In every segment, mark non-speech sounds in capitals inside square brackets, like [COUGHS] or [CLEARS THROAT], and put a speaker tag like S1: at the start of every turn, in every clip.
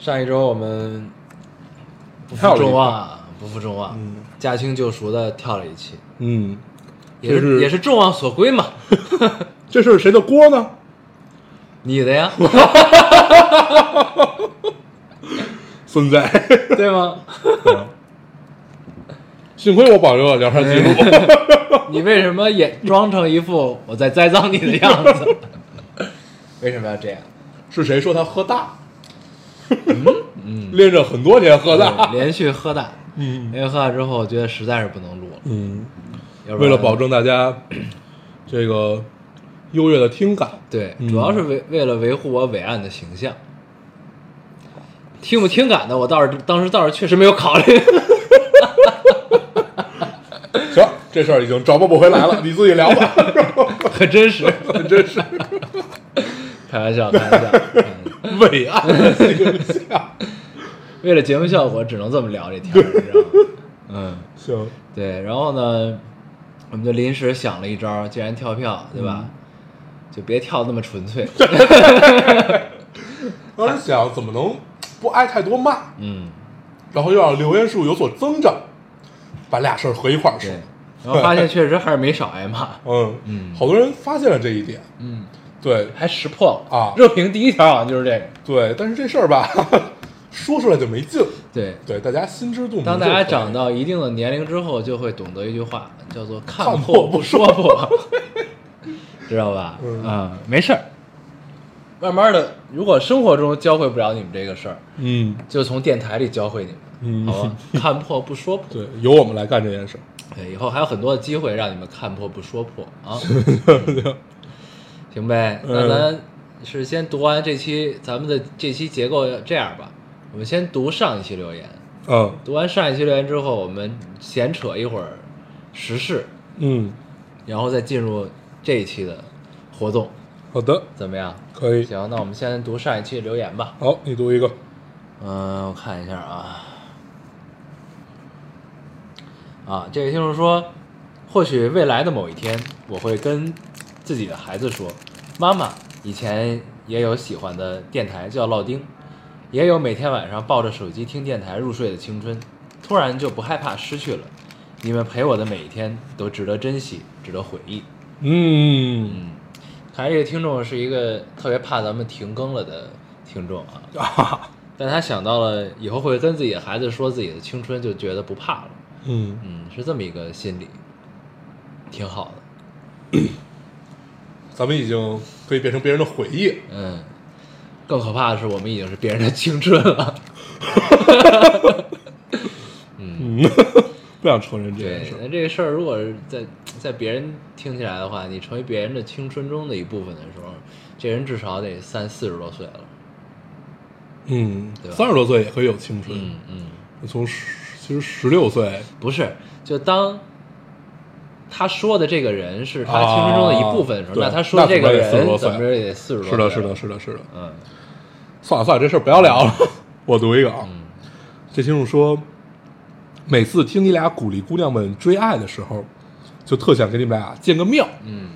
S1: 上一周我们不负众望啊，不负众望，
S2: 嗯
S1: 驾轻就熟的跳了一期，
S2: 嗯，
S1: 也
S2: 是
S1: 也是众望所归嘛。[LAUGHS]
S2: 这是谁的锅呢？
S1: 你的呀，[LAUGHS]
S2: 孙子，
S1: 对吗？[LAUGHS]
S2: 幸亏我保留了聊天记录。
S1: 你为什么也装成一副我在栽赃你的样子？为什么要这样？
S2: 是谁说他喝大？嗯，连着很多年喝大。
S1: 连续喝大，
S2: 嗯
S1: 连续喝大之后，我觉得实在是不能录了。
S2: 嗯，为了保证大家这个优越的听感，
S1: 对，
S2: 嗯
S1: 主要是为为了维护我伟岸的形象。听不听感的，我倒是当时倒是确实没有考虑。[LAUGHS]
S2: 行，这事儿已经找不回来了，你自己聊吧。[LAUGHS]
S1: 很真实，[LAUGHS] 很
S2: 真实
S1: 开玩笑，开玩笑。嗯
S2: 伟岸的形象。
S1: 为了节目效果，只能这么聊这天儿，你知道吗？嗯，
S2: 行，
S1: 对。然后呢，我们就临时想了一招，既然跳票，对吧？就别跳那么纯粹。[LAUGHS]
S2: 当时想怎么能不挨太多骂，
S1: 嗯，
S2: 然后又让留言数有所增长，把俩事儿合一块儿说
S1: 后发现确实还是没少挨骂。
S2: 嗯
S1: 嗯
S2: 好多人发现了这一点，
S1: 嗯，
S2: 对
S1: 还识破了
S2: 啊
S1: 热评第一条好像就是这个。
S2: 对，但是这事儿吧，[LAUGHS] 说出来就没劲，
S1: 对，
S2: 对，大家心知肚明。
S1: 当大家长，到一定的年龄之后，就会懂得一句话，叫做“看
S2: 看
S1: 破不
S2: 破
S1: 说破”，[LAUGHS] 知道吧？
S2: 嗯
S1: 啊，没事儿。慢慢的，如果生活中教会不了你们这个事儿，
S2: 嗯
S1: 就从电台里教会你们，
S2: 嗯，
S1: 好吧？[LAUGHS] 看破不说破。
S2: 对，由我们来干这件事儿。
S1: 对，以后还有很多的机会让你们看破不说破啊。行呗，那
S2: 嗯
S1: 咱是先读完这期咱们的这期结构这样吧，我们先读上一期留言，
S2: 嗯
S1: 读完上一期留言之后，我们闲扯一会儿时事，
S2: 嗯，
S1: 然后再进入这一期的活动，
S2: 好的，
S1: 怎么样？
S2: 可以。
S1: 行，那我们先读上一期留言吧。
S2: 好，你读一个。
S1: 嗯，我看一下啊。啊，这位听众说，或许未来的某一天，我会跟自己的孩子说：“妈妈，以前也有喜欢的电台叫烙丁，也有每天晚上抱着手机听电台入睡的青春，突然就不害怕失去了。你们陪我的每一天都值得珍惜，值得回忆。”
S2: 嗯
S1: 嗯，看来这个听众是一个特别怕咱们停更了的听众啊。
S2: 啊，
S1: 但他想到了以后会跟自己的孩子说自己的青春，就觉得不怕了。
S2: 嗯，
S1: 嗯，是这么一个心理，挺好的。[CLEARS THROAT]
S2: 咱们已经可以变成别人的回忆。
S1: 嗯，更可怕的是，我们已经是别人的青春了。[LAUGHS] 嗯，
S2: 嗯，不想承认这件
S1: 对
S2: 事。。
S1: 那这个事儿，如果是在在别人听起来的话，你成为别人的青春中的一部分的时候，这人至少得三四十多岁了。
S2: 嗯
S1: 对，吧
S2: 三十多岁也可以有青春。
S1: 嗯嗯。
S2: 从十其实十六岁，
S1: 不是，就当他说的这个人是他青春中的一部分的时候，
S2: 啊
S1: 那他说的这个
S2: 对那怎么也40多岁
S1: 人怎么着也得四十多岁。
S2: 是的，是的，，是的，是的。
S1: 嗯
S2: 算了算了，这事儿不要聊了。[LAUGHS] 我读一个啊，
S1: 嗯
S2: 这听众说，每次听你俩鼓励姑娘们追爱的时候，就特想给你们俩建个庙，
S1: 嗯，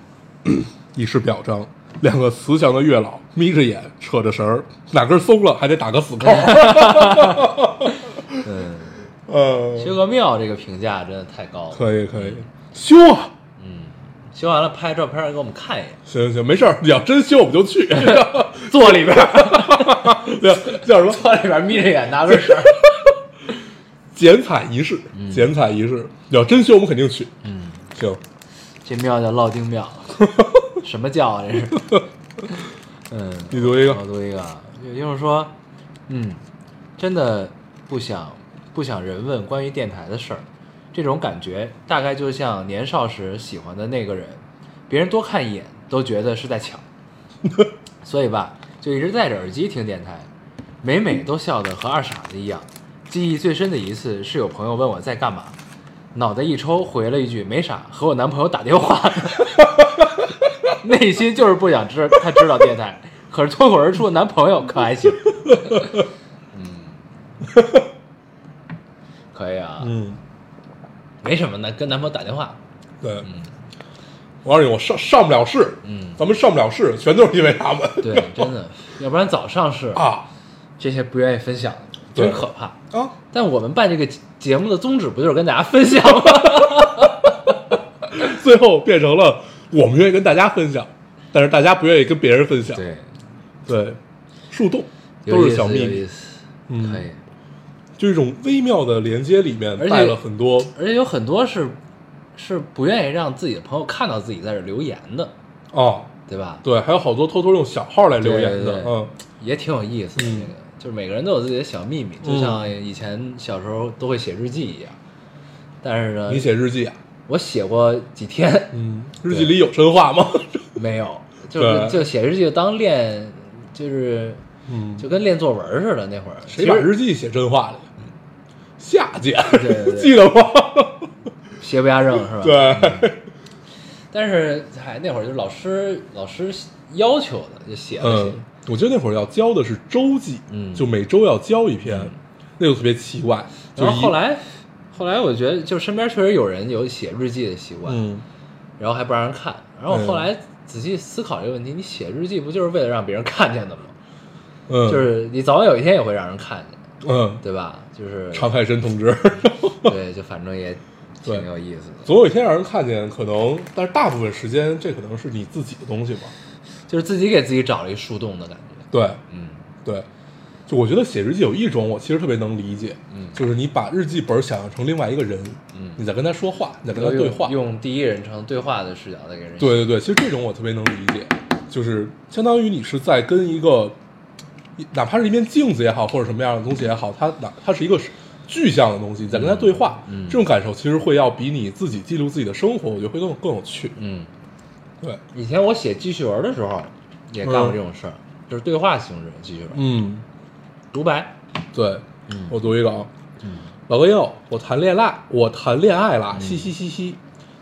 S1: [CLEARS THROAT]
S2: 以示表彰。两个慈祥的月老眯着眼，扯着绳儿，哪根松了还得打个死扣。
S1: 嗯，[LAUGHS]
S2: 呃，
S1: 修个庙这个评价真的太高了。
S2: 可以可以，修啊！
S1: 嗯，修完了拍照片给我们看一眼，
S2: 行行行，没事儿，你要真修我们就去。[LAUGHS]
S1: 坐里边，[LAUGHS]
S2: 叫叫什么？
S1: 坐里边眯着眼拿根绳。[LAUGHS]
S2: 剪彩仪式，剪彩仪式，你要真修我们肯定去。
S1: 嗯，
S2: 行，
S1: 这庙叫烙丁庙，什么教啊？这是。嗯，
S2: 你读一个
S1: 我读一个也就是说，嗯，真的不想不想人问关于电台的事儿，这种感觉大概就像年少时喜欢的那个人，别人多看一眼都觉得是在抢，[LAUGHS] 所以吧，就一直戴着耳机听电台。每每都笑得和二傻子一样。记忆最深的一次是有朋友问我在干嘛，脑袋一抽回了一句没啥，和我男朋友打电话，[LAUGHS] 内心就是不想知他知道电台，可是脱口而出的男朋友可还行，[LAUGHS] 嗯，可以啊，
S2: 嗯，
S1: 没什么的，跟男朋友打电话，
S2: 对，我告诉你，我上上不了市，
S1: 嗯。
S2: 咱们上不了市，全都是因为他们，
S1: 对，真的，要不然早上市
S2: 啊。
S1: 这些不愿意分享的，真可怕。
S2: 啊，
S1: 但我们办这个节目的宗旨不就是跟大家分享吗？[LAUGHS]
S2: 最后变成了我们愿意跟大家分享，但是大家不愿意跟别人分享，
S1: 对，
S2: 对，树洞都是小秘密，嗯。
S1: 可以。
S2: 就一种微妙的连接里面带了很多
S1: 而且有很多是是不愿意让自己的朋友看到自己在这留言的，
S2: 哦，
S1: 对吧？
S2: 对，还有好多偷偷用小号来留言的，
S1: 对对对
S2: 嗯，
S1: 也挺有意思的。
S2: 嗯
S1: 这个就是每个人都有自己的小秘密，就像以前小时候都会写日记一样。但是呢，
S2: 你写日记啊，
S1: 我写过几天，
S2: 嗯，[LAUGHS] 日记里有真话吗？[LAUGHS]
S1: 没有，就是就写日记就当练，就是
S2: 嗯，
S1: 就跟练作文似的。那会儿
S2: 谁把日记写真话了？下贱
S1: 对对
S2: 记得吗？
S1: 邪不压正是吧？
S2: 对，
S1: 但是嗨，那会儿就老师老师要求的，就写了写。
S2: 嗯，我记得那会儿要教的是周记，
S1: 嗯
S2: 就每周要教一篇，那就特别奇怪。就
S1: 然后后，来，后来我觉得就身边确实有人有写日记的习惯，
S2: 嗯，
S1: 然后还不让人看。然后我后来仔细思考这个问题，你写日记不就是为了让别人看见的吗？
S2: 嗯，
S1: 就是你早晚有一天也会让人看见，
S2: 嗯，
S1: 对吧？就是
S2: 常海申同志，[LAUGHS]
S1: 对，就反正也挺有意思的。
S2: 总有一天让人看见，可能，但是大部分时间这可能是你自己的东西吧。
S1: 就是自己给自己找了一树洞的感觉。
S2: 对，
S1: 嗯
S2: 对，就我觉得写日记有一种，我其实特别能理解，
S1: 嗯
S2: 就是你把日记本想象成另外一个人，
S1: 嗯
S2: 你在跟他说话，你在跟他对话，
S1: 用第一人称对话的视角在给人。
S2: 对对对，其实这种我特别能理解，就是相当于你是在跟一个，哪怕是一面镜子也好，或者什么样的东西也好，它哪它是一个具象的东西，你在跟它对话，
S1: 嗯嗯。
S2: 这种感受其实会要比你自己记录自己的生活，我觉得会更更有趣。
S1: 嗯，
S2: 对，
S1: 以前我写记叙文的时候也干过这种事儿，就是对话形式的记叙文，
S2: 嗯，
S1: 独白。
S2: 对，
S1: 嗯。
S2: 我读一个啊，
S1: 嗯。
S2: 老哥又，我谈恋爱，我谈恋爱啦，嘻嘻嘻嘻。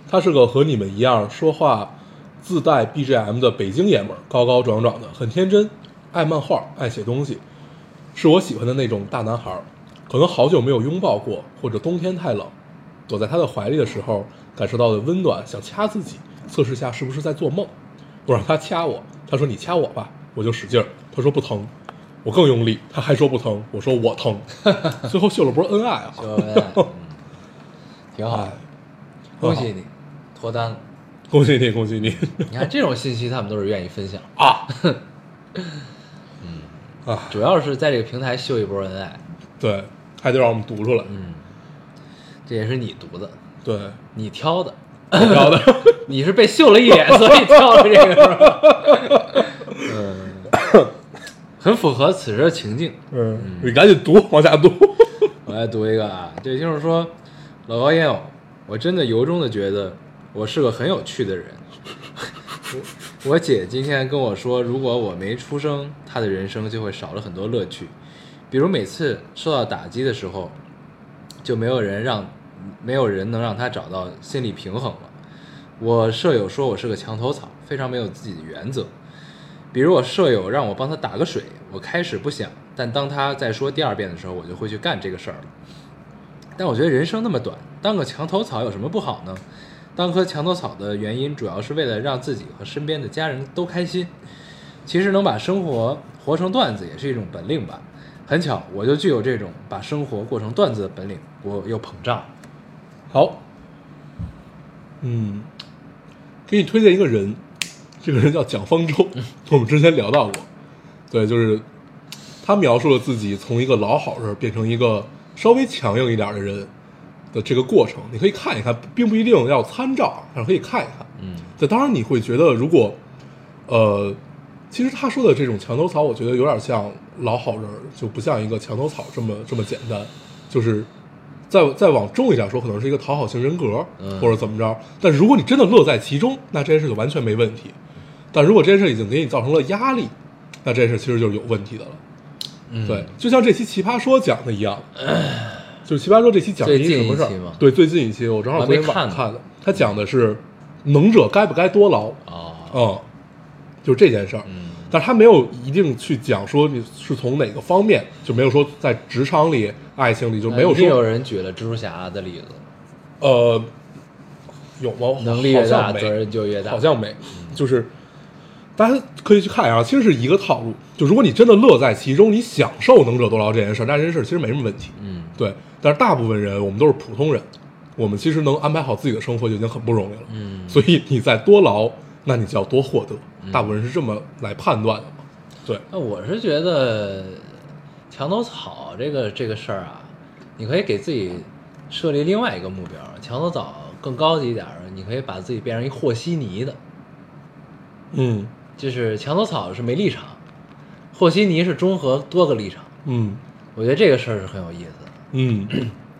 S2: 他是个和你们一样说话自带 BGM 的北京爷们儿，高高壮壮的，很天真，爱漫画，爱写东西，是我喜欢的那种大男孩。可能好久没有拥抱过，或者冬天太冷，躲在他的怀里的时候，感受到的温暖，想掐自己，测试下是不是在做梦。我让他掐我，他说你掐我吧，我就使劲儿，他说不疼，我更用力，他还说不疼，我说我疼，[LAUGHS] 最后秀了波恩爱啊！
S1: 就嗯，挺好 [LAUGHS]
S2: 哎，
S1: 恭喜你脱单了。[LAUGHS]
S2: 恭喜你，恭喜你
S1: 你看这种信息，他们都是愿意分享，
S2: 啊！啊，
S1: 主要是在这个平台秀一波恩爱。
S2: 对，还得让我们读出来。
S1: 嗯，这也是你读的，
S2: 对，
S1: 你挑的，
S2: 挑的，[LAUGHS]
S1: 你是被秀了一脸，所以挑了这个是吧？[LAUGHS] 嗯，很符合此时的情境。
S2: 嗯，你赶紧读，往下读。[LAUGHS]
S1: 我来读一个啊，这就是说，老高烟友，我真的由衷的觉得我是个很有趣的人。我姐今天跟我说，如果我没出生，她的人生就会少了很多乐趣，比如每次受到打击的时候，就没有人让，没有人能让她找到心理平衡了。我舍友说我是个墙头草，非常没有自己的原则。比如我舍友让我帮他打个水，我开始不想，但当他再说第二遍的时候，我就会去干这个事儿了。但我觉得人生那么短，当个墙头草有什么不好呢？当棵墙头草的原因，主要是为了让自己和身边的家人都开心。其实能把生活活成段子也是一种本领吧。很巧，我就具有这种把生活过成段子的本领，我又膨胀。
S2: 好，嗯，给你推荐一个人，这个人叫蒋方舟，[LAUGHS] 我们之前聊到过。对，就是他描述了自己从一个老好人变成一个稍微强硬一点的人的这个过程，你可以看一看，并不一定要参照，但是可以看一看。
S1: 嗯
S2: 这当然你会觉得，如果，呃，其实他说的这种墙头草，我觉得有点像老好人，就不像一个墙头草这么这么简单，就是再再往重一点说，可能是一个讨好型人格，
S1: 嗯
S2: 或者怎么着。但如果你真的乐在其中，那这件事就完全没问题。但如果这件事已经给你造成了压力，那这件事其实就是有问题的了。
S1: 嗯
S2: 对，就像这期《奇葩说》讲的一样，[LAUGHS] 就是《奇葩说》这期讲的一什么事儿？对，最近一期我正好昨天
S1: 看呢
S2: 上看的，他讲的是能者该不该多劳，
S1: 啊，
S2: 嗯，就这件事儿。
S1: 嗯
S2: 但是他没有一定去讲说你是从哪个方面，就没有说在职场里、爱情里就没有
S1: 一定有人举了蜘蛛侠的例子，
S2: 呃有吗？
S1: 能力越大，责任就越大。
S2: 好像没，就是大家可以去看一下，其实是一个套路。就如果你真的乐在其中，你享受能者多劳这件事儿，那这件事儿其实没什么问题。
S1: 嗯，
S2: 对，但是大部分人我们都是普通人，我们其实能安排好自己的生活就已经很不容易了。
S1: 嗯
S2: 所以你再多劳，那你就要多获得。大部分人是这么来判断的嘛？对，
S1: 那我是觉得墙头草这个这个事儿啊，你可以给自己设立另外一个目标。墙头草更高级一点你可以把自己变成一和稀泥的，
S2: 嗯
S1: 就是墙头草是没立场，和稀泥是中和多个立场。
S2: 嗯
S1: 我觉得这个事儿是很有意思的，
S2: 嗯，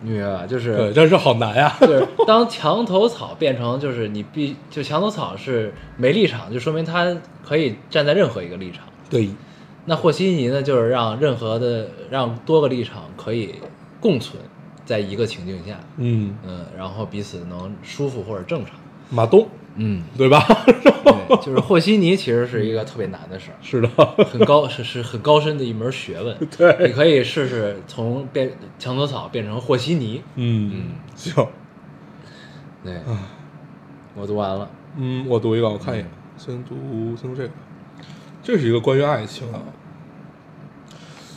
S1: 你明白吧？就是
S2: 对，但是好难呀。[LAUGHS]
S1: 就是 [LAUGHS] 当墙头草变成就是你必就墙头草是没立场，就说明他可以站在任何一个立场。
S2: 对，
S1: 那和稀泥呢，就是让任何的让多个立场可以共存在一个情境下，
S2: 嗯，
S1: 嗯，然后彼此能舒服或者正常。
S2: 马东，
S1: 嗯，
S2: 对吧？[LAUGHS]
S1: 对，就是和稀泥其实是一个特别难的事儿，
S2: 是的，[LAUGHS]
S1: 很高是是很高深的一门学问。[LAUGHS]
S2: 对
S1: 你可以试试从变墙头草变成和稀泥。
S2: 嗯
S1: 嗯，
S2: 行，
S1: 对，我读完了。
S2: 嗯，我读一个，我看一眼，先读先读这个，这是一个关于爱情啊。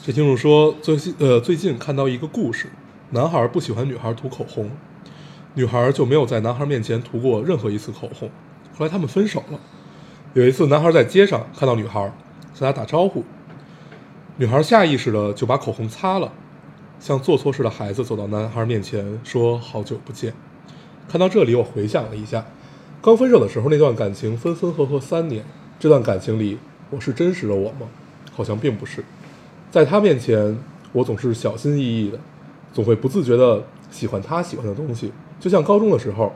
S2: 这听众说，最近呃最近看到一个故事，男孩不喜欢女孩涂口红，女孩就没有在男孩面前涂过任何一次口红。后来他们分手了。有一次，男孩在街上看到女孩，向她打招呼，女孩下意识的就把口红擦了，像做错事的孩子走到男孩面前说：“好久不见。”看到这里，我回想了一下，刚分手的时候那段感情分分合合三年，这段感情里我是真实的我吗？好像并不是。在他面前，我总是小心翼翼的，总会不自觉的喜欢他喜欢的东西。就像高中的时候，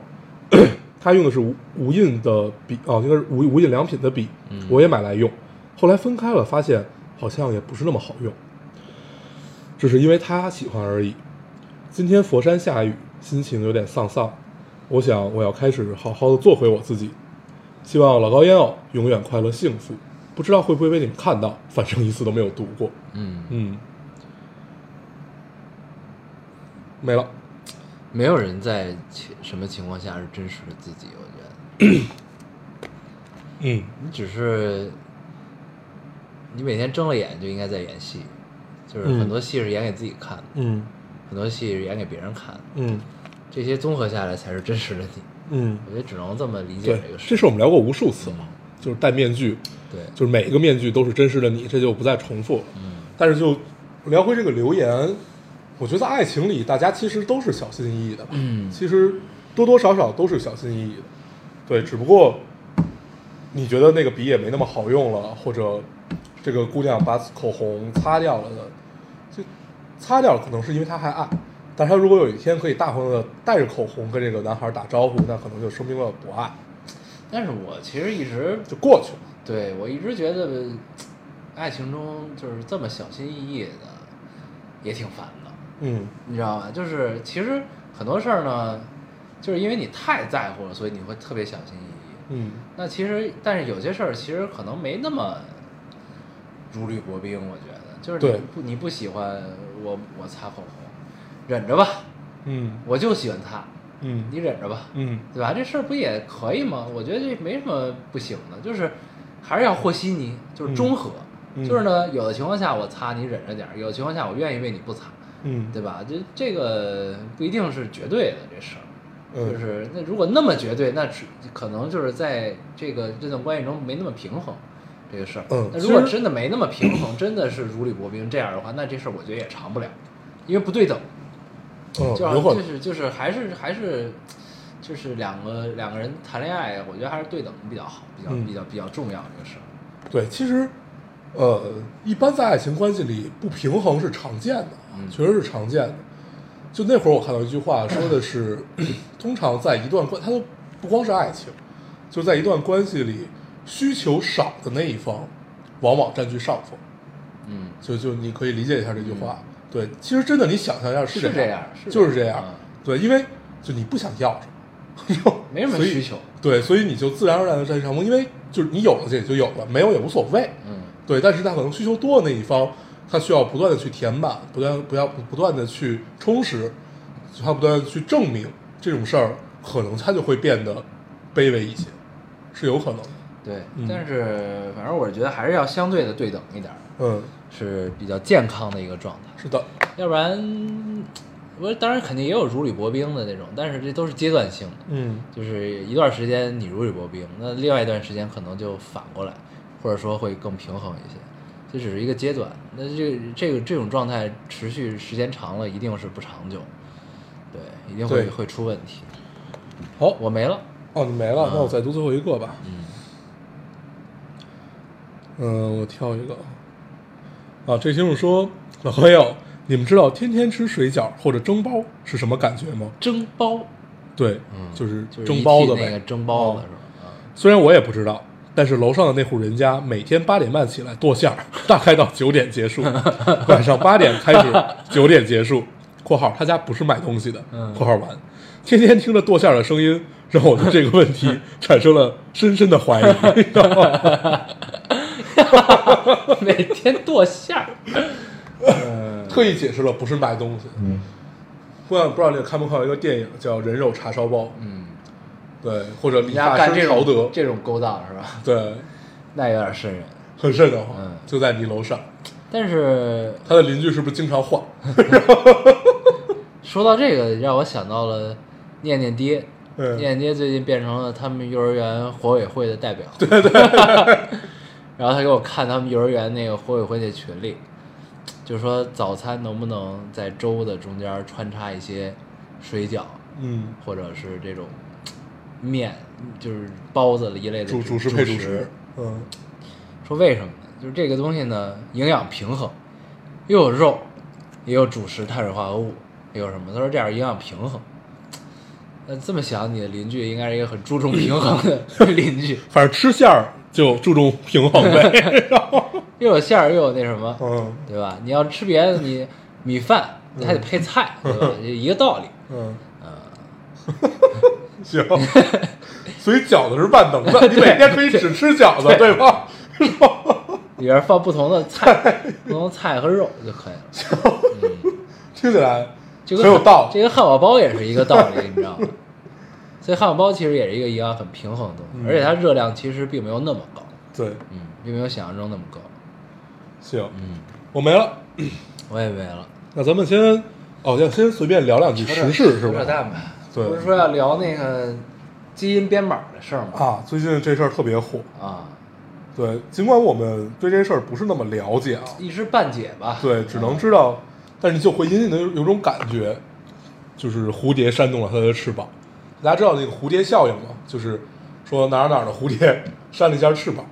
S2: [CLEARS THROAT] 他用的是无无印的笔，啊，应该是无无印良品的笔，我也买来用。后来分开了，发现好像也不是那么好用，只是因为他喜欢而已。今天佛山下雨，心情有点丧丧。我想我要开始好好的做回我自己，希望老高烟偶永远快乐幸福。不知道会不会被你们看到，反正一次都没有读过。
S1: 嗯，
S2: 嗯，没了。
S1: 没有人在情什么情况下是真实的自己，我觉得。
S2: 嗯
S1: 你只是你每天睁了眼就应该在演戏，就是
S2: 嗯
S1: 很多戏是演给自己看的，
S2: 嗯
S1: 很多戏是演给别人看的，
S2: 嗯
S1: 这些综合下来才是真实的你。
S2: 嗯，
S1: 我觉得只能这么理解
S2: 对
S1: 这个，事。
S2: 这事我们聊过无数次嘛，就是戴面具，
S1: 对，
S2: 就是每一个面具都是真实的你，这就不再重复了。
S1: 嗯
S2: 但是就聊回这个留言，我觉得爱情里大家其实都是小心翼翼的吧，
S1: 嗯
S2: 其实多多少少都是小心翼翼的，对，只不过你觉得那个笔也没那么好用了，或者这个姑娘把口红擦掉了的，就擦掉了，可能是因为她还爱，但是她如果有一天可以大方的带着口红跟这个男孩打招呼，那可能就说明了不爱，
S1: 但是我其实一直
S2: 就过去了。
S1: 对我一直觉得，爱情中就是这么小心翼翼的，也挺烦的。
S2: 嗯。
S1: 你知道吧？就是其实很多事儿呢，就是因为你太在乎了，所以你会特别小心翼翼。
S2: 嗯。
S1: 那其实，但是有些事儿其实可能没那么如履薄冰，我觉得。就是你不你不喜欢我我擦口红，忍着吧，
S2: 嗯。
S1: 我就喜欢擦，
S2: 嗯。
S1: 你忍着吧，
S2: 嗯。
S1: 对吧？这事儿不也可以吗？我觉得这没什么不行的，就是还是要和稀泥，就是中和。
S2: 嗯。
S1: 就是呢，有的情况下我擦你忍着点儿，有的情况下我愿意为你不擦，
S2: 嗯，
S1: 对吧？这这个不一定是绝对的这事儿，
S2: 嗯
S1: 就是那如果那么绝对，那只可能就是在这个这段关系中没那么平衡这个事儿。
S2: 嗯
S1: 那如果真的没那么平衡，真的是如履薄冰这样的话，那这事儿我觉得也长不了，因为不对等。
S2: 嗯，
S1: 就就是就是还是还是就是两个两个人谈恋爱，我觉得还是对等比较好，比较、
S2: 嗯
S1: 比较比较重要这个事儿。
S2: 对，其实，呃，一般在爱情关系里不平衡是常见的，
S1: 嗯
S2: 确实是常见的。就那会儿我看到一句话，说的是，[CLEARS THROAT] 通常在一段关，它都不光是爱情，就在一段关系里，需求少的那一方，往往占据上风。
S1: 嗯，
S2: 就就你可以理解一下这句话。对，其实真的你想象一下
S1: 是
S2: 这
S1: 这样是
S2: 就是这样
S1: 这样。
S2: 对，因为就你不想要什么，[LAUGHS]
S1: 没什么需求。
S2: 对，所以你就自然而然的占据上风，因为就是你有了这也就有了，没有也无所谓。
S1: 嗯
S2: 对，但是他可能需求多的那一方，他需要不断的去填满，不断不要不断的去充实，他不断的去证明这种事儿，可能他就会变得卑微一些，是有可能的。
S1: 对
S2: 嗯，
S1: 但是反正我是觉得还是要相对的对等一点儿，
S2: 嗯，
S1: 是比较健康的一个状态。
S2: 是的，
S1: 要不然，我当然肯定也有如履薄冰的那种，但是这都是阶段性的。
S2: 嗯
S1: 就是一段时间你如履薄冰，那另外一段时间可能就反过来，或者说会更平衡一些。这只是一个阶段，那这个这个这种状态持续时间长了，一定是不长久，对，一定会会出问题。
S2: 好，
S1: 我没了，
S2: 哦，你没了，那我再读最后一个吧。
S1: 嗯
S2: 嗯，我挑一个。啊，这听众说，老朋友，你们知道天天吃水饺或者蒸包是什么感觉吗？
S1: 蒸包，
S2: 对，
S1: 嗯，
S2: 就是蒸包子呗。
S1: 蒸包子
S2: 哦
S1: 是吧？啊，
S2: 虽然我也不知道，但是楼上的那户人家每天八点半起来剁馅儿，[LAUGHS] 大概到九点结束，[LAUGHS] 晚上八点开始，[LAUGHS] 九点结束。（括号他家不是卖东西的。
S1: 嗯
S2: 括号完，天天听着剁馅儿的声音，让我对这个问题产生了深深的怀疑。你知道吗
S1: 每天剁馅儿，嗯
S2: 特意解释了不是卖东西。嗯，不知道不知道你有看没看过一个电影叫《人肉叉烧包》？
S1: 嗯，
S2: 对，或者理
S1: 人家
S2: 发
S1: 干这种
S2: 师曹德，
S1: 这种勾当是吧？
S2: 对，[LAUGHS]
S1: 那有点瘆人。
S2: 很瘆得慌。
S1: 嗯
S2: 就在你楼上，
S1: 但是
S2: 他的邻居是不是经常换？[LAUGHS]
S1: 说到这个，让我想到了念念爹。
S2: 嗯
S1: 念念爹最近变成了他们幼儿园火委会的代表。对对。然后他给我看他们幼儿园那个火委会那群里，就说早餐能不能在粥的中间穿插一些水饺，
S2: 嗯，
S1: 或者是这种面，就是包子一类的
S2: 主
S1: 主
S2: 食配主
S1: 食
S2: 食。嗯
S1: 说为什么呢？就是这个东西呢，营养平衡，又有肉，也有主食碳水化合物，也有什么？他说这样营养平衡。那这么想，你的邻居应该是一个很注重平衡的 [LAUGHS] 邻居，
S2: 反正吃馅儿就注重平衡呗。[LAUGHS] [LAUGHS]
S1: 又有馅儿，又有那什么，
S2: 嗯
S1: 对吧？你要吃别的，你米饭你还得配菜，对吧？一个道理。
S2: 嗯，
S1: 嗯，
S2: 行。所以饺子是万能的，你每天可以只吃饺子，对吧？
S1: 里边放不同的菜，不同的菜和肉就可以了。
S2: 听起来很有道理。
S1: 这个汉堡包也是一个道理，你知道吗？所以汉堡包其实也是一个营养很平衡的东西，
S2: 嗯
S1: 而且它热量其实并没有那么高，
S2: 对，
S1: 嗯，并没有想象中那么高。
S2: 行，
S1: 嗯，
S2: 我没了。
S1: 我也没了，
S2: 那咱们先，哦，要先随便聊两句时事是吧？
S1: 扯淡吧？
S2: 对
S1: 不是说要聊那个基因编码的事儿吗？
S2: 啊，最近这事儿特别火。
S1: 啊，
S2: 对，尽管我们对这事儿不是那么了解啊，
S1: 一知半解吧。
S2: 对，只能知道，但是就会隐隐的有有种感觉，就是蝴蝶扇动了它的翅膀。大家知道那个蝴蝶效应吗？就是说哪儿哪儿的蝴蝶扇了一下翅膀，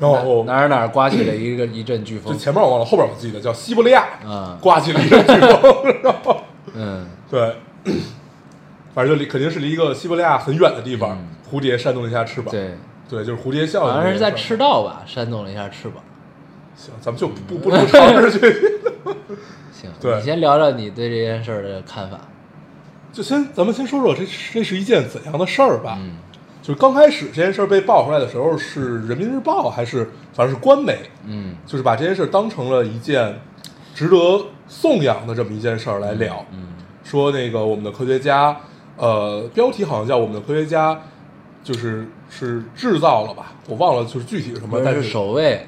S2: 然后
S1: 哪哪儿哪儿刮起了一个一阵飓
S2: 就
S1: 风。
S2: 前面我忘了，后边我记得叫西伯利亚
S1: 嗯，
S2: 刮起了一阵飓风，[LAUGHS] 然后
S1: 嗯，
S2: 对，反正就离肯定是离一个西伯利亚很远的地方，
S1: 嗯
S2: 蝴蝶扇动了一下翅膀。
S1: 对，
S2: 对，就是蝴蝶效应。
S1: 好像是在赤。道吧，扇动了一下翅膀。
S2: 行，咱们就不不不尝试去，[LAUGHS]
S1: 行，
S2: 对
S1: 你先聊聊你对这件事儿的看法。
S2: 就先咱们先说说这这是一件怎样的事儿吧。
S1: 嗯
S2: 就是刚开始这件事儿被爆出来的时候，是人民日报还是反正是官媒，
S1: 嗯
S2: 就是把这件事当成了一件值得颂扬的这么一件事儿来聊。
S1: 嗯
S2: 说那个我们的科学家，呃，标题好像叫我们的科学家，就是是制造了吧，我忘了就是具体是什么，但
S1: 是
S2: 是
S1: 首位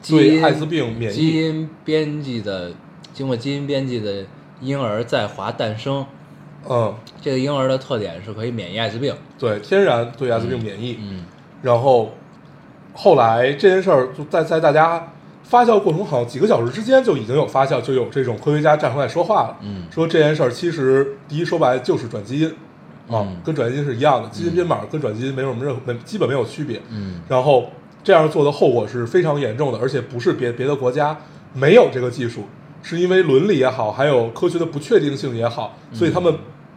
S1: 基因
S2: 对艾滋病免疫基，
S1: 因编辑的，经过基因编辑的婴儿在华诞生。
S2: 嗯，
S1: 这个婴儿的特点是可以免疫艾滋病。
S2: 对，天然对艾滋病免疫。
S1: 嗯
S2: 然后后来这件事儿就在在大家发酵过程，好像几个小时之间就已经有发酵，就有这种科学家站出来说话了，
S1: 嗯。
S2: 说这件事儿其实第一说白了就是转基因啊，
S1: 嗯。
S2: 跟转基因是一样的，基因编码跟转基因没有什么任何没基本没有区别。
S1: 嗯。
S2: 然后这样做的后果是非常严重的，而且不是别别的国家没有这个技术，是因为伦理也好，还有科学的不确定性也好，所以他们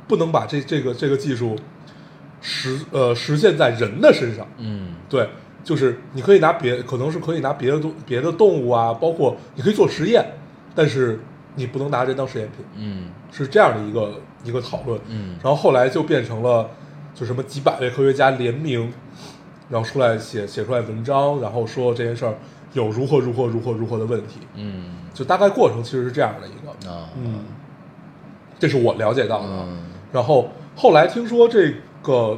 S2: 不能把这这个这个技术实呃实现在人的身上。
S1: 嗯。
S2: 对，就是你可以拿别，可能是可以拿别的动别的动物啊，包括你可以做实验，但是你不能拿人当实验品，
S1: 嗯。
S2: 是这样的一个一个讨论。
S1: 嗯。
S2: 然后后来就变成了，就什么几百位科学家联名，然后出来写写出来文章，然后说这件事儿有如何如何如何如何的问题，
S1: 嗯。
S2: 就大概过程其实是这样的一个，
S1: 啊。
S2: 嗯，这是我了解到的。
S1: 嗯。
S2: 然后后来听说这个，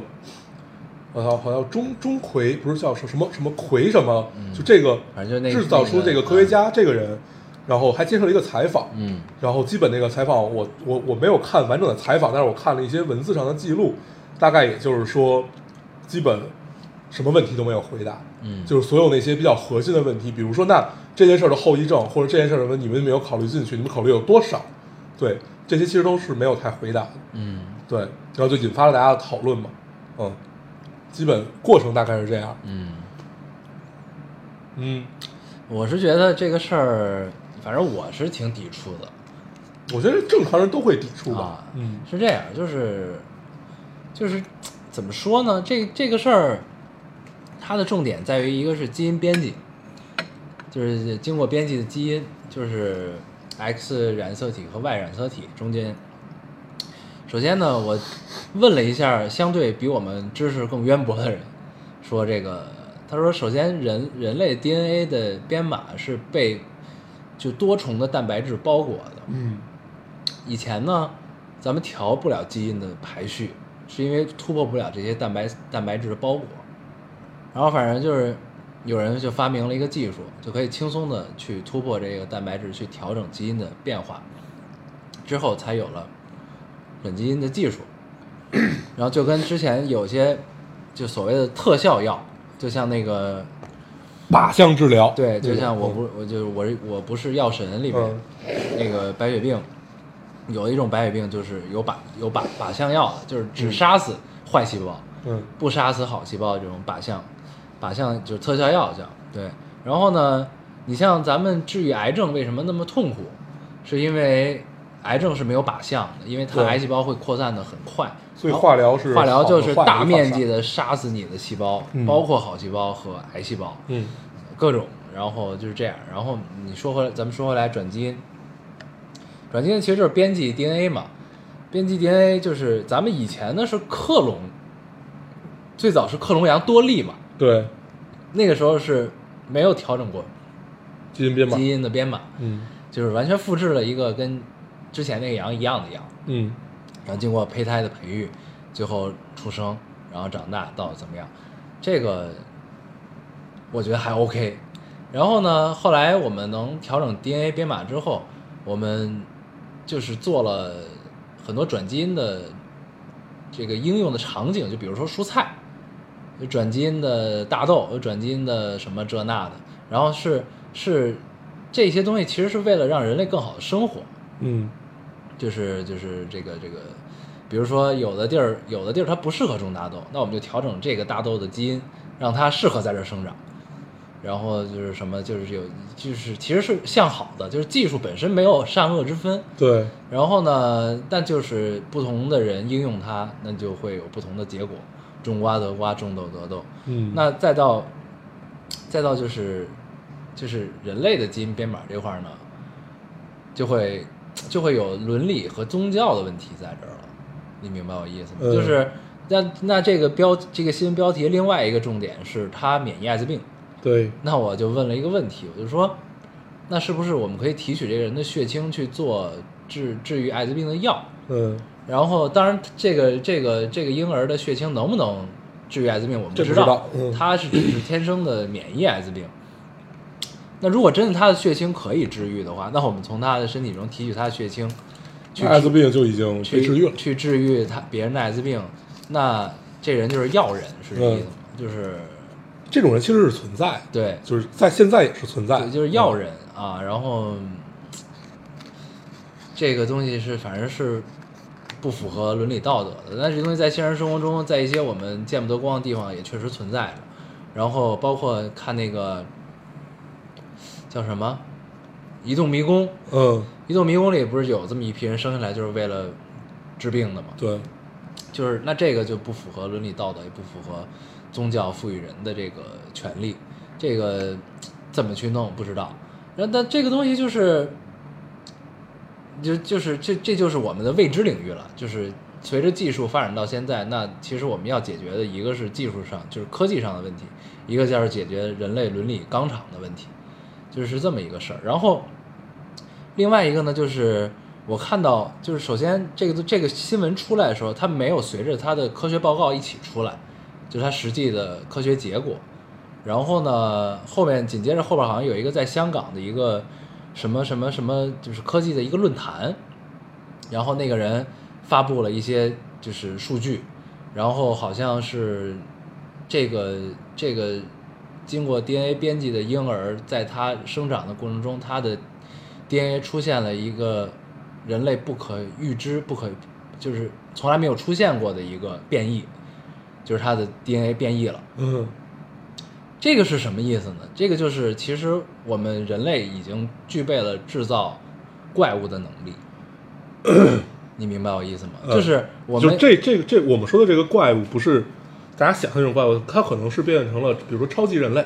S2: 呃，好像钟钟馗不是叫什么什么馗什么，就这个
S1: 反正就那个
S2: 制造出这个科学家这个人，然后还接受了一个采访，
S1: 嗯。
S2: 然后基本那个采访我我我没有看完整的采访，但是我看了一些文字上的记录，大概也就是说，基本什么问题都没有回答，
S1: 嗯。
S2: 就是所有那些比较核心的问题，比如说那这件事儿的后遗症或者这件事儿的问题，你们没有考虑进去，你们考虑有多少？对，这些其实都是没有太回答的。
S1: 嗯。
S2: 对，然后就引发了大家的讨论嘛，嗯，基本过程大概是这样，
S1: 嗯，
S2: 嗯，
S1: 我是觉得这个事儿，反正我是挺抵触的。
S2: 我觉得正常人都会抵触吧
S1: 啊，，
S2: 嗯
S1: 是这样，就是就是怎么说呢？这这个事儿，它的重点在于一个是基因编辑，就是经过编辑的基因，就是 X 染色体和 Y 染色体中间。首先呢，我问了一下相对比我们知识更渊博的人，说这个，他说首先人人类 DNA 的编码是被就多重的蛋白质包裹的，
S2: 嗯
S1: 以前呢，咱们调不了基因的排序，是因为突破不了这些蛋白蛋白质的包裹。然后反正就是有人就发明了一个技术，就可以轻松的去突破这个蛋白质，去调整基因的变化，之后才有了转基因的技术。然后就跟之前有些就所谓的特效药，就像那个
S2: 靶向治疗，
S1: 对，就像我不我就是我是我不是药神里面、
S2: 嗯
S1: 那个白血病，有一种白血病就是有靶有靶靶向药的，就是只
S2: 嗯
S1: 杀死坏细胞，
S2: 嗯
S1: 不杀死好细胞的这种靶向，靶向就是特效药叫对。然后呢，你像咱们治愈癌症为什么那么痛苦，是因为癌症是没有靶向的，因为它癌细胞会扩散的很快，
S2: 所以化疗是
S1: 化疗就是大面积
S2: 的，
S1: 的杀死你的细胞，
S2: 嗯。
S1: 包括好细胞和癌细胞。
S2: 嗯。
S1: 各种，然后就是这样。然后你说回来，咱们说回来转基因，转基因其实就是编辑 DNA 嘛。编辑 DNA 就是咱们以前呢是克隆，最早是克隆羊多利嘛，
S2: 对，
S1: 那个时候是没有调整过
S2: 基因编码，
S1: 基因的编码，
S2: 嗯。
S1: 就是完全复制了一个跟之前那个羊一样的羊，
S2: 嗯。
S1: 然后经过胚胎的培育，最后出生，然后长大到怎么样，这个我觉得还 OK。然后呢，后来我们能调整 DNA 编码之后，我们就是做了很多转基因的这个应用的场景，就比如说蔬菜，有转基因的大豆，有转基因的什么这那的，然后是是这些东西其实是为了让人类更好的生活，
S2: 嗯
S1: 就是就是这个这个，比如说有的地儿有的地儿它不适合种大豆，那我们就调整这个大豆的基因，让它适合在这儿生长。然后就是什么，就是有就是其实是向好的，就是技术本身没有善恶之分。
S2: 对，
S1: 然后呢，但就是不同的人应用它，那就会有不同的结果。种瓜得瓜，种豆得豆。
S2: 嗯
S1: 那再到再到就是就是人类的基因编码这块呢，就会就会有伦理和宗教的问题在这儿了，你明白我意思吗？
S2: 嗯
S1: 就是那那这个标这个新闻标题另外一个重点是他免疫艾滋病，
S2: 对，
S1: 那我就问了一个问题，我就说，那是不是我们可以提取这个人的血清去做治治愈艾滋病的药？
S2: 嗯
S1: 然后，当然，这个这个这个婴儿的血清能不能治愈艾滋病，我们
S2: 不
S1: 知道
S2: 知道嗯，
S1: 他是只是天生的免疫艾滋病。那如果真的他的血清可以治愈的话，那我们从他的身体中提取他的血清，去
S2: 艾滋病就已经
S1: 去
S2: 治愈了，
S1: 去治愈他别人的艾滋病，那这人就是药人，是这意思吗？就是
S2: 这种人其实是存在，
S1: 对，
S2: 就是在现在也是存在，
S1: 对，就是药人啊。然后这个东西是反正是不符合伦理道德的，但是这东西在现实生活中，在一些我们见不得光的地方也确实存在着。然后包括看那个叫什么《移动迷宫》，《
S2: 嗯，
S1: 移动迷宫》里不是有这么一批人生下来就是为了治病的吗？
S2: 对，
S1: 就是那这个就不符合伦理道德，也不符合宗教赋予人的这个权利，这个怎么去弄不知道。然后但这个东西就是，就就是这这就是我们的未知领域了。就是随着技术发展到现在，那其实我们要解决的一个是技术上，就是科技上的问题，一个就是解决人类伦理纲常的问题，就是这么一个事儿。然后另外一个呢，就是我看到，就是首先这个这个新闻出来的时候，它没有随着它的科学报告一起出来，就是它实际的科学结果。然后呢，后面紧接着后边好像有一个在香港的一个什么什么什么，就是科技的一个论坛，然后那个人发布了一些就是数据，然后好像是这个这个经过 DNA 编辑的婴儿，在他生长的过程中，他的 DNA 出现了一个人类不可预知、不可就是从来没有出现过的一个变异，就是他的 DNA 变异了。
S2: 嗯
S1: 这个是什么意思呢？这个就是其实我们人类已经具备了制造怪物的能力。[COUGHS] 你明白我意思吗？
S2: 嗯
S1: 就是我们
S2: 就这这个这我们说的这个怪物，不是大家想象那种怪物，它可能是变成了，比如说超级人类，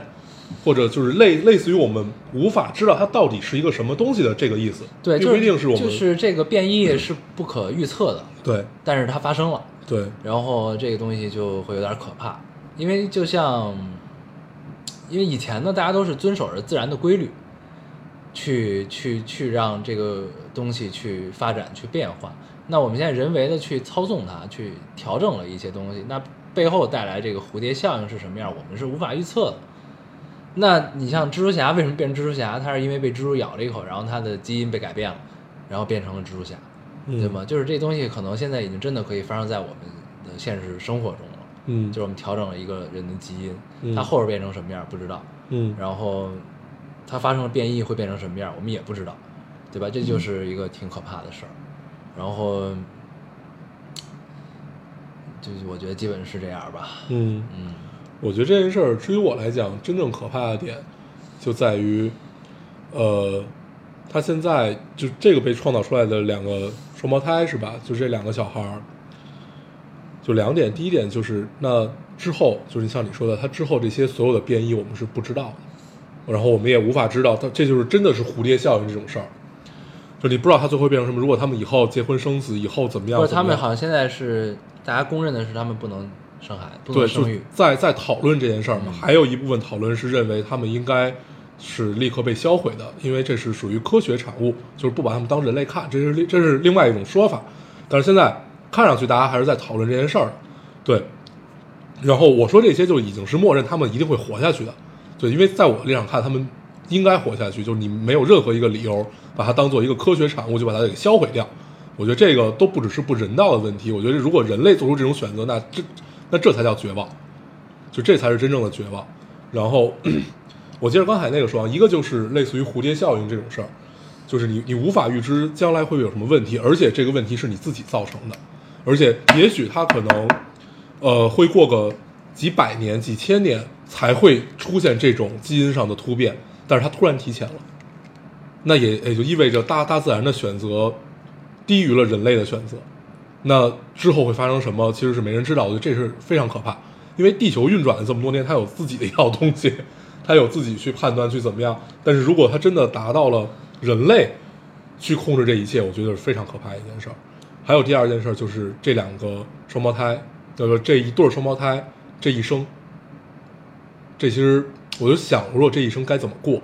S2: 或者就是类类似于我们无法知道它到底是一个什么东西的这个意思。
S1: 对，
S2: 并不
S1: 就是
S2: 一定是我们、
S1: 就是这个变异是不可预测的，
S2: 对
S1: 但是它发生了，
S2: 对
S1: 然后这个东西就会有点可怕，因为就像，因为以前呢，大家都是遵守着自然的规律，去去去让这个东西去发展去变化。那我们现在人为的去操纵它，去调整了一些东西，那背后带来这个蝴蝶效应是什么样，我们是无法预测的。那你像蜘蛛侠为什么变成蜘蛛侠？他是因为被蜘蛛咬了一口，然后他的基因被改变了，然后变成了蜘蛛侠。
S2: 嗯
S1: 对吗？就是这东西可能现在已经真的可以发生在我们的现实生活中了。
S2: 嗯
S1: 就是我们调整了一个人的基因，
S2: 嗯
S1: 它后边变成什么样不知道，
S2: 嗯
S1: 然后他发生了变异会变成什么样，我们也不知道，对吧？这就是一个挺可怕的事儿。然后，就是我觉得基本是这样吧。
S2: 嗯，
S1: 嗯
S2: 我觉得这件事儿，至于我来讲，真正可怕的点就在于，呃，他现在就这个被创造出来的两个双胞胎是吧？就这两个小孩儿，就两点。第一点就是，那之后就是像你说的，他之后这些所有的变异我们是不知道的，然后我们也无法知道，他这就是真的是蝴蝶效应这种事儿。就你不知道他最后会变成什么。如果他们以后结婚生子，以后怎么样？
S1: 他们好像现在是大家公认的是他们不能生孩子，不能生育。
S2: 在在讨论这件事儿嘛，
S1: 嗯
S2: 还有一部分讨论是认为他们应该是立刻被销毁的，因为这是属于科学产物，就是不把他们当人类看，这是另这是另外一种说法。但是现在看上去大家还是在讨论这件事儿，对。然后我说这些就已经是默认他们一定会活下去的，对，因为在我立场看，他们应该活下去，就是你没有任何一个理由把它当做一个科学产物就把它给销毁掉。我觉得这个都不只是不人道的问题，我觉得如果人类做出这种选择，那这那这才叫绝望，就这才是真正的绝望。然后我接着刚才那个说，一个就是类似于蝴蝶效应这种事儿，就是你你无法预知将来会有什么问题，而且这个问题是你自己造成的，而且也许它可能呃会过个几百年、几千年才会出现这种基因上的突变，但是它突然提前了，那也也就意味着大大自然的选择低于了人类的选择。那之后会发生什么，其实是没人知道。我觉得这是非常可怕，因为地球运转了这么多年，它有自己的一套东西，[LAUGHS] 它有自己去判断去怎么样。但是如果它真的达到了人类去控制这一切，我觉得是非常可怕的一件事儿。还有第二件事儿就是这两个双胞胎，就是这一对双胞胎这一生，这其实我就想，如果这一生该怎么过？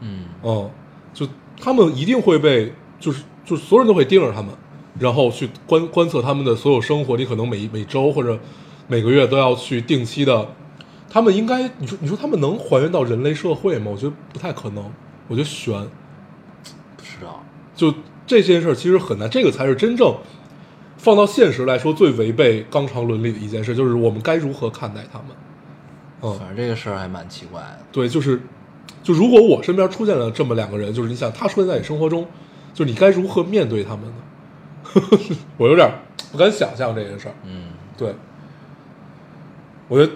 S1: 嗯
S2: 嗯，就他们一定会被，就是就所有人都会盯着他们，然后去观观测他们的所有生活。你可能每每周或者每个月都要去定期的，他们应该，你说你说他们能还原到人类社会吗？我觉得不太可能，我觉得悬。
S1: 不知道。
S2: 就这件事儿其实很难，这个才是真正放到现实来说最违背纲常伦理的一件事，就是我们该如何看待他们。嗯，
S1: 反正这个事儿还蛮奇怪。
S2: 对，就是，就如果我身边出现了这么两个人，就是你想他出现在你生活中，就是你该如何面对他们呢？[LAUGHS] 我有点不敢想象这件事儿。
S1: 嗯
S2: 对，我觉得，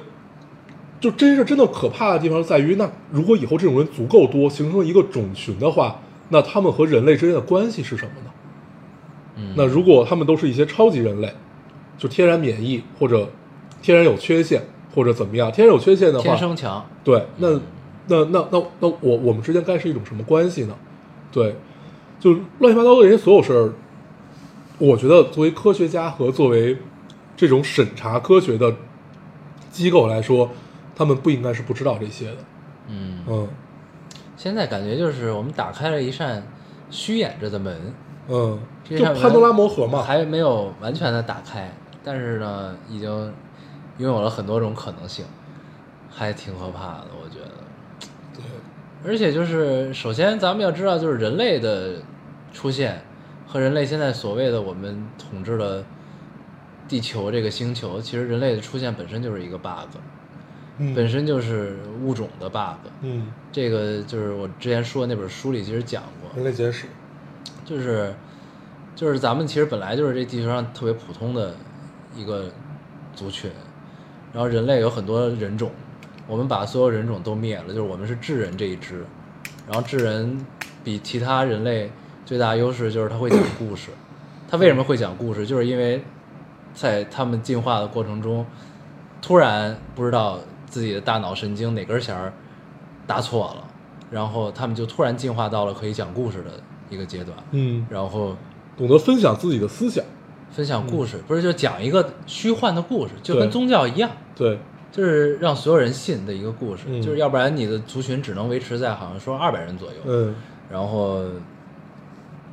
S2: 就这件事真的可怕的地方在于，那如果以后这种人足够多，形成一个种群的话，那他们和人类之间的关系是什么呢？
S1: 嗯，
S2: 那如果他们都是一些超级人类，就天然免疫或者天然有缺陷，或者怎么样，天然有缺陷的话，
S1: 天生强，
S2: 对，那那那那那我我们之间该是一种什么关系呢？对，就乱七八糟的这些所有事儿，我觉得作为科学家和作为这种审查科学的机构来说，他们不应该是不知道这些的。
S1: 嗯，
S2: 嗯。
S1: 现在感觉就是我们打开了一扇虚掩着的门，
S2: 嗯，就潘多拉魔盒嘛。
S1: 还没有完全的打开，但是呢，已经拥有了很多种可能性，还挺可怕的，而且就是，首先咱们要知道，就是人类的出现和人类现在所谓的我们统治了地球这个星球，其实人类的出现本身就是一个 bug，
S2: 嗯
S1: 本身就是物种的 bug。
S2: 嗯，
S1: 这个就是我之前说的那本书里其实讲过，
S2: 人类简史。
S1: 就是就是咱们其实本来就是这地球上特别普通的一个族群，然后人类有很多人种，我们把所有人种都灭了，就是我们是智人这一支，然后智人比其他人类最大优势就是他会讲故事，他为什么会讲故事？就是因为在他们进化的过程中，突然不知道自己的大脑神经哪根弦儿搭错了，然后他们就突然进化到了可以讲故事的一个阶段，
S2: 嗯，
S1: 然后
S2: 懂得分享自己的思想。
S1: 分享故事，不是就讲一个虚幻的故事，就跟宗教一样，
S2: 对，
S1: 就是让所有人信的一个故事，
S2: 嗯
S1: 就是要不然你的族群只能维持在好像说二百人左右，
S2: 嗯
S1: 然后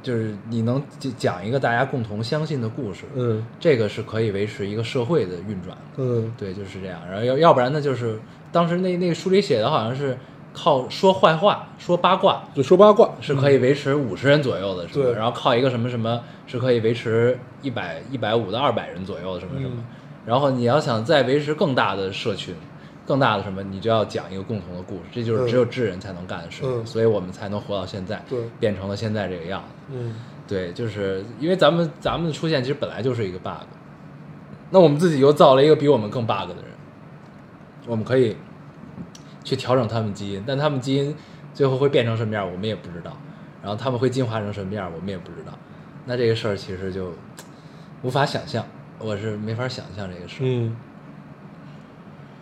S1: 就是你能讲讲一个大家共同相信的故事，
S2: 嗯
S1: 这个是可以维持一个社会的运转的。
S2: 嗯
S1: 对，就是这样。然后要要不然呢，就是当时那那个书里写的好像是靠说坏话、说八卦
S2: 就说八卦
S1: 是可以维持五十人左右的，是吧？
S2: 对
S1: 然后靠一个什么什么是可以维持一百一百五到二百人左右的什么什么。
S2: 嗯
S1: 然后你要想再维持更大的社群。更大的什么，你就要讲一个共同的故事，这就是
S2: 嗯。
S1: 只有智人才能干的事情，
S2: 嗯。
S1: 所以我们才能活到现在，
S2: 对。
S1: 变成了现在这个样子。
S2: 嗯。
S1: 对，就是因为咱们咱们的出现其实本来就是一个 bug，那我们自己又造了一个比我们更 bug 的人，我们可以去调整他们基因，但他们基因最后会变成什么样，我们也不知道，然后他们会进化成什么样，我们也不知道，那这个事儿其实就无法想象，我是没法想象这个事儿，
S2: 嗯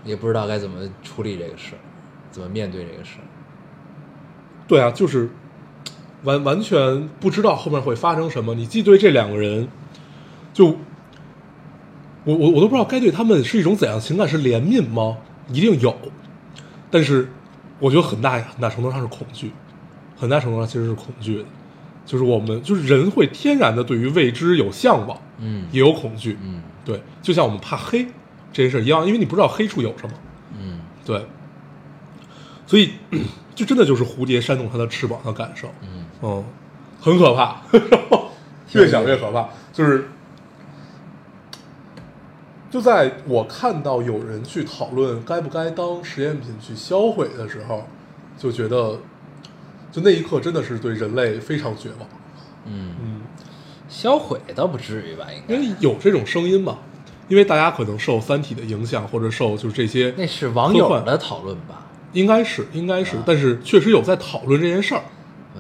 S1: 也不知道该怎么处理这个事儿，怎么面对这个事儿。
S2: 对啊，就是完完全不知道后面会发生什么。你既对这两个人，就我我我都不知道该对他们是一种怎样的情感，是怜悯吗？一定有，但是我觉得很大很大程度上是恐惧，很大程度上其实是恐惧的。就是我们就是人会天然的对于未知有向往，
S1: 嗯。
S2: 也有恐惧，
S1: 嗯。
S2: 对，就像我们怕黑这件事一样，因为你不知道黑处有什么，
S1: 嗯。
S2: 对，所以 [CLEARS THROAT] 就真的就是蝴蝶扇动它的翅膀的感受，
S1: 嗯。
S2: 嗯，很可怕，[LAUGHS] 越想越可怕。就是就在我看到有人去讨论该不该当实验品去销毁的时候，就觉得，就那一刻真的是对人类非常绝望。
S1: 嗯，
S2: 嗯，
S1: 销毁倒不至于吧？应该
S2: 因为有这种声音嘛，因为大家可能受《三体》的影响，或者受就是这些，
S1: 那是网友的讨论吧？
S2: 应该是应该
S1: 啊
S2: 是，但是确实有在讨论这件事儿。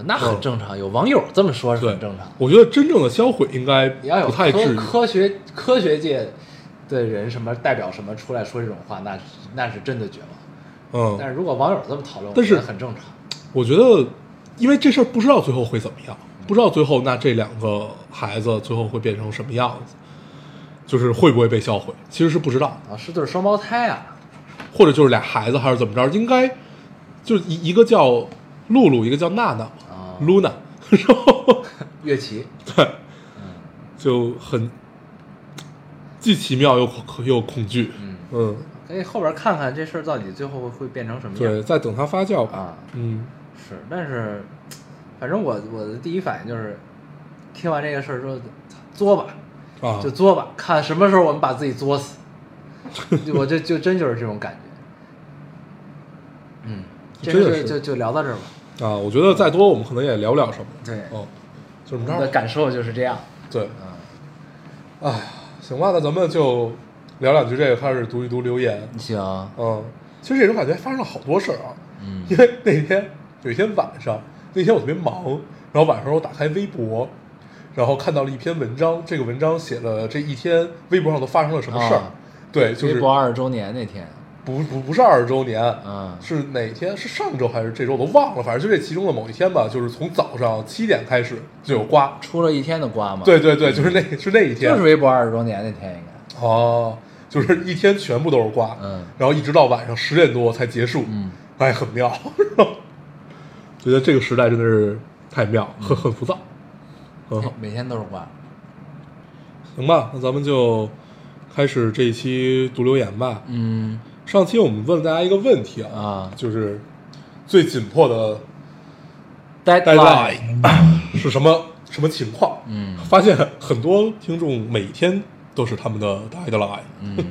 S1: 那很正常，有网友这么说是
S2: 对
S1: 很正常。
S2: 我觉得真正的销毁应该不太至于。
S1: 科学科学界的人什么代表什么出来说这种话，那那是真的绝望。嗯但
S2: 嗯，
S1: 是如果网友这么讨论，
S2: 但是
S1: 很正常。
S2: 我觉得，因为这事儿不知道最后会怎么样，不知道最后那这两个孩子最后会变成什么样子，就是会不会被销毁，其实是不知道，
S1: 啊，是对双胞胎啊？
S2: 或者就是俩孩子还是怎么着，应该就一一个叫露露，一个叫娜娜嘛
S1: 啊
S2: ，Luna，然后 [LAUGHS]
S1: 乐琪，
S2: 对，就很既奇妙又恐又恐惧，
S1: 嗯，
S2: 嗯，
S1: 可以后边看看这事儿到底最后会会变成什么样。
S2: 对，再等它发酵吧，
S1: 啊？
S2: 嗯
S1: 是，但是反正我我的第一反应就是，听完这个事儿之后，作吧，
S2: 啊，
S1: 就作吧，看什么时候我们把自己作死。我就就真就是这种感觉。嗯，这
S2: 真的是
S1: 就就聊到这儿吧。
S2: 啊，我觉得再多我们可能也聊不了什么，
S1: 对，
S2: 哦，就这么
S1: 我的
S2: 着，
S1: 感受就是这样。
S2: 对，
S1: 啊，
S2: 哎，行吧，那咱们就聊两句这个，开始读一读留言。
S1: 行，
S2: 嗯，其实这种感觉发生了好多事儿啊，
S1: 嗯
S2: 因为那天有一天晚上，那天我特别忙，然后晚上我打开微博，然后看到了一篇文章，这个文章写了这一天微博上都发生了什么事儿。
S1: 啊
S2: 对，就是
S1: 微博二十周年那天，
S2: 不不不是二十周年，
S1: 嗯
S2: 是哪天？是上周还是这周？我都忘了，反正就这其中的某一天吧，就是从早上七点开始就有瓜。
S1: 出了一天的瓜嘛，
S2: 对对对，就是那是那一天，
S1: 就是微博二十周年那天应该，
S2: 哦，就是一天全部都是瓜，
S1: 嗯
S2: 然后一直到晚上十点多才结束，
S1: 嗯，
S2: 哎，很妙，[LAUGHS] 觉得这个时代真的是太妙，很很浮躁，很好。
S1: 每天都是瓜，
S2: 行吧，那咱们就开始这一期读留言吧。
S1: 嗯。
S2: 上期我们问了大家一个问题啊，
S1: 啊。
S2: 就是最紧迫的，deadline，deadline 是什么什么情况？
S1: 嗯。
S2: 发现很多听众每天都是他们的 deadline，
S1: 嗯。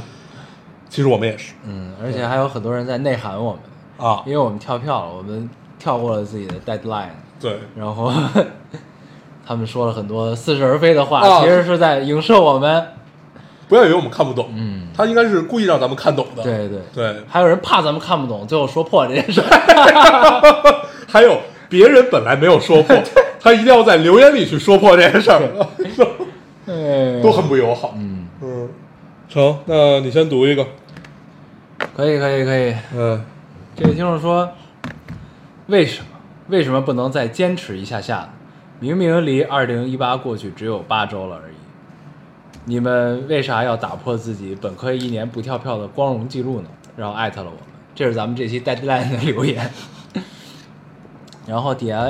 S1: [LAUGHS]
S2: 其实我们也是。
S1: 嗯，而且还有很多人在内涵我们，
S2: 啊。
S1: 因，为我们跳票了，我们跳过了自己的 deadline，
S2: 对，
S1: 然后 [LAUGHS] 他们说了很多似是而非的话，
S2: 啊。
S1: 其实是在影射我们。
S2: 不要以为我们看不懂，
S1: 嗯，
S2: 他应该是故意让咱们看懂的。
S1: 对对，
S2: 对，
S1: 还有人怕咱们看不懂，最后说破这件事。[LAUGHS]
S2: 还有别人本来没有说破，[LAUGHS] 他一定要在留言里去说破这件事儿，
S1: 对。
S2: 都很不友好。
S1: 嗯，
S2: 嗯，成，那你先读一个。
S1: 可以可以可以。
S2: 嗯，
S1: 这位听众说，为什么为什么不能再坚持一下下呢？明明离二零一八过去只有八周了而已，你们为啥要打破自己本科一年不跳票的光荣记录呢？然后艾特了我们，这是咱们这期 deadline 的留言。[LAUGHS] 然后底下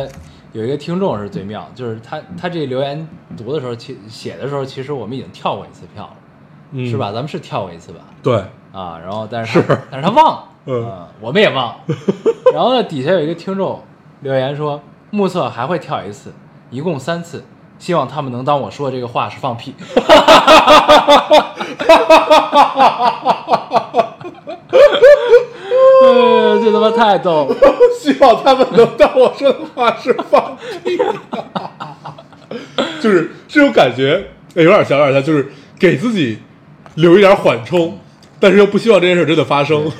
S1: 有一个听众是最妙，就是他他这留言读的时候，其写的时候，其实我们已经跳过一次票了，
S2: 嗯
S1: 是吧？？咱们是跳过一次吧？
S2: 对，
S1: 啊，然后但是他但是他忘了，我们也忘了。[LAUGHS] 然后呢，底下有一个听众留言说，目测还会跳一次，一共三次，希望他们能当我说的这个话是放屁。[LAUGHS] 呃，这他妈太逗了。[LAUGHS]
S2: 希望他们能当我说的话是放屁，就是这种感觉，哎有点像，有点像，就是给自己留一点缓冲，[LAUGHS] 但是又不希望这件事真的发生。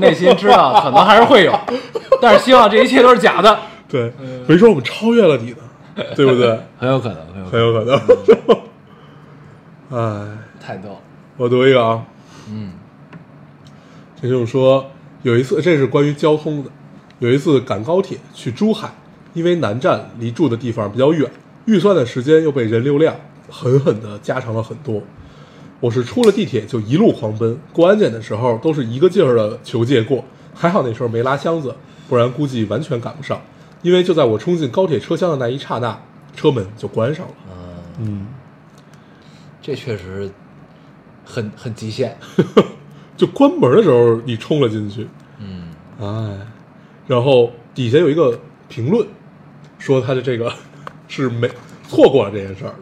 S1: 内心知道可能还是会有，[LAUGHS] 但是希望这一切都是假的，
S2: 对，没准我们超越了你呢，对不对？[LAUGHS]
S1: 很有可能，很有可
S2: 能。哎，
S1: 太逗了。
S2: 我读一个啊，
S1: 嗯
S2: 这就是说，有一次，这是关于交通的。有一次赶高铁去珠海，因为南站离住的地方比较远，预算的时间又被人流量狠狠的加长了很多。我是出了地铁就一路狂奔，过安检的时候都是一个劲儿的求借过，还好那时候没拉箱子，不然估计完全赶不上。因为就在我冲进高铁车厢的那一刹那，车门就关上了。
S1: 嗯，
S2: 嗯，
S1: 这确实很很极限。[LAUGHS]
S2: 就关门的时候你冲了进去，
S1: 嗯
S2: 哎，然后底下有一个评论，说他的这个是没错过了这件事儿。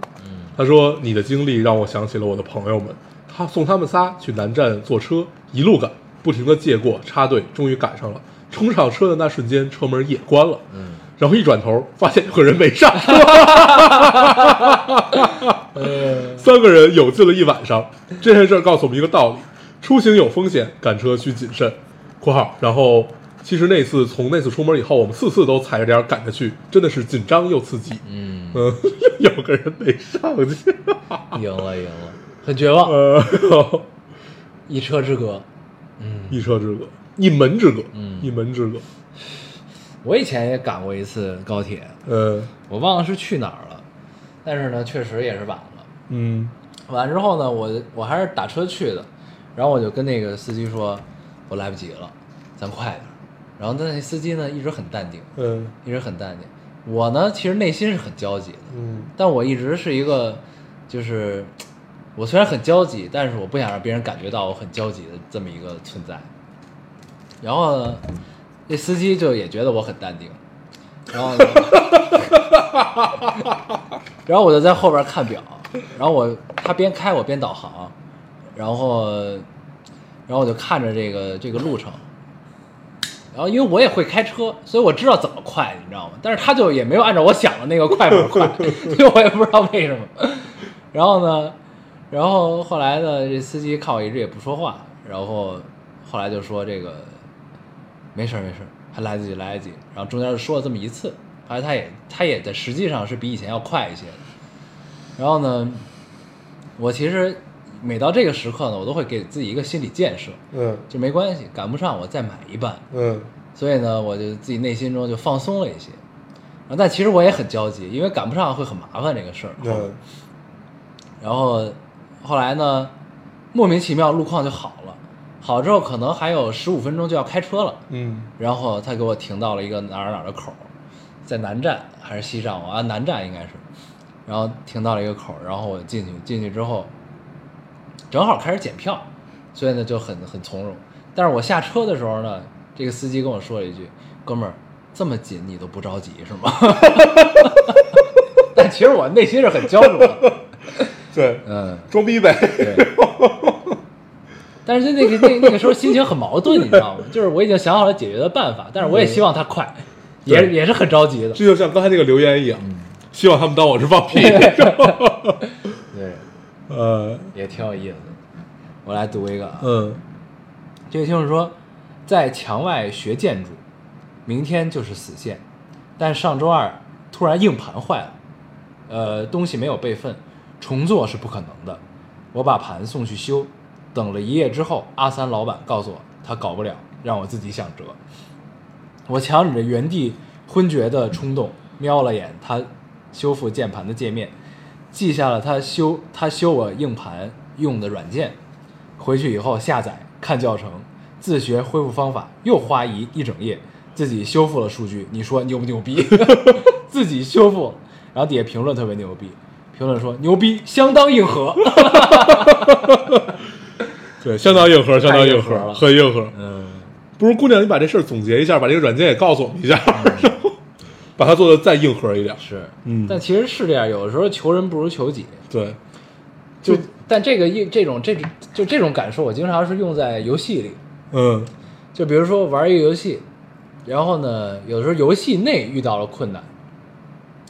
S1: 嗯
S2: 他说你的经历让我想起了我的朋友们，他送他们仨去南站坐车，一路赶，不停的借过插队，终于赶上了。冲上车的那瞬间，车门也关了。
S1: 嗯，
S2: 然后一转头，发现有个人没上车，[LAUGHS] 三个人有劲了一晚上。这件事儿告诉我们一个道理：出行有风险，赶车需谨慎。（括号）然后，其实那次从那次出门以后，我们四次都踩着点儿赶着去，真的是紧张又刺激。
S1: 嗯，
S2: 嗯，[LAUGHS] 有个人没上去，[LAUGHS]
S1: 赢了赢了，很绝望，
S2: 呃，[LAUGHS]
S1: 一车之隔。嗯，
S2: 一车之隔，一门之隔，
S1: 嗯
S2: 一门之隔。
S1: 我以前也赶过一次高铁，
S2: 呃，
S1: 我忘了是去哪儿了，但是呢，确实也是晚了。
S2: 嗯
S1: 完之后呢，我我还是打车去的，然后我就跟那个司机说，我来不及了，咱快点儿。然后那司机呢一直很淡定，
S2: 嗯
S1: 一直很淡定。我呢其实内心是很焦急的，
S2: 嗯
S1: 但我一直是一个，就是我虽然很焦急，但是我不想让别人感觉到我很焦急的这么一个存在。然后呢，那司机就也觉得我很淡定，然后呢，[LAUGHS] 然后我就在后边看表，然后我他边开我边导航，然后然后我就看着这个这个路程。然后因为我也会开车，所以我知道怎么快，你知道吗？但是他就也没有按照我想的那个快法快，[LAUGHS] 所以我也不知道为什么。然后呢，然后后来呢，这司机看我一直也不说话，然后后来就说这个没事儿没事儿，还来得及来得及。然后中间就说了这么一次，后来他也他也在实际上是比以前要快一些的。然后呢，我其实每到这个时刻呢，我都会给自己一个心理建设，
S2: 嗯
S1: 就没关系，赶不上我再买一半。
S2: 嗯
S1: 所以呢，我就自己内心中就放松了一些。啊，但其实我也很焦急，因为赶不上会很麻烦这个事儿。
S2: 嗯
S1: 然后后来呢，莫名其妙路况就好了，好之后可能还有十五分钟就要开车了，
S2: 嗯
S1: 然后他给我停到了一个哪儿哪儿的口，在南站还是西站？我按南站应该是，然后停到了一个口，然后我进去，进去之后正好开始检票，所以呢就很很从容。但是我下车的时候呢，这个司机跟我说了一句：“哥们儿，这么紧你都不着急是吗？” [LAUGHS] 但其实我内心是很焦灼的，[LAUGHS]
S2: 对，
S1: 嗯，
S2: 装逼呗。
S1: 对。[LAUGHS] 但是那个那那个时候心情很矛盾，你知道吗？就是我已经想好了解决的办法，但是我也希望他快，也也是很着急的。
S2: 这就像刚才那个留言一样，希望他们当我是放屁。
S1: 对，
S2: 呃，
S1: 也挺有意思的。我来读一个啊，
S2: 嗯
S1: 这位听众说，在墙外学建筑，明天就是死线，但上周二突然硬盘坏了，呃，东西没有备份，重做是不可能的。我把盘送去修，等了一夜之后，阿三老板告诉我他搞不了，让我自己想辙。我强忍着原地昏厥的冲动，瞄了眼他修复键盘的界面，记下了他修他修我硬盘用的软件。回去以后下载看教程，自学恢复方法，又花一一整夜，自己修复了数据。你说牛不牛逼？[LAUGHS] 自己修复，然后底下评论特别牛逼，评论说牛逼，相当硬核。[LAUGHS]
S2: 对，相当硬核，相当硬核，
S1: 了
S2: 很硬核。
S1: 嗯，
S2: 不如姑娘，你把这事儿总结一下，把这个软件也告诉我们一下，把它做的再硬核一点。
S1: 是，
S2: 嗯
S1: 但其实是这样，有的时候求人不如求己。
S2: 对，
S1: 就
S2: 就
S1: 但这个一这种这种就这种感受，我经常是用在游戏里。
S2: 嗯
S1: 就比如说玩一个游戏，然后呢，有的时候游戏内遇到了困难，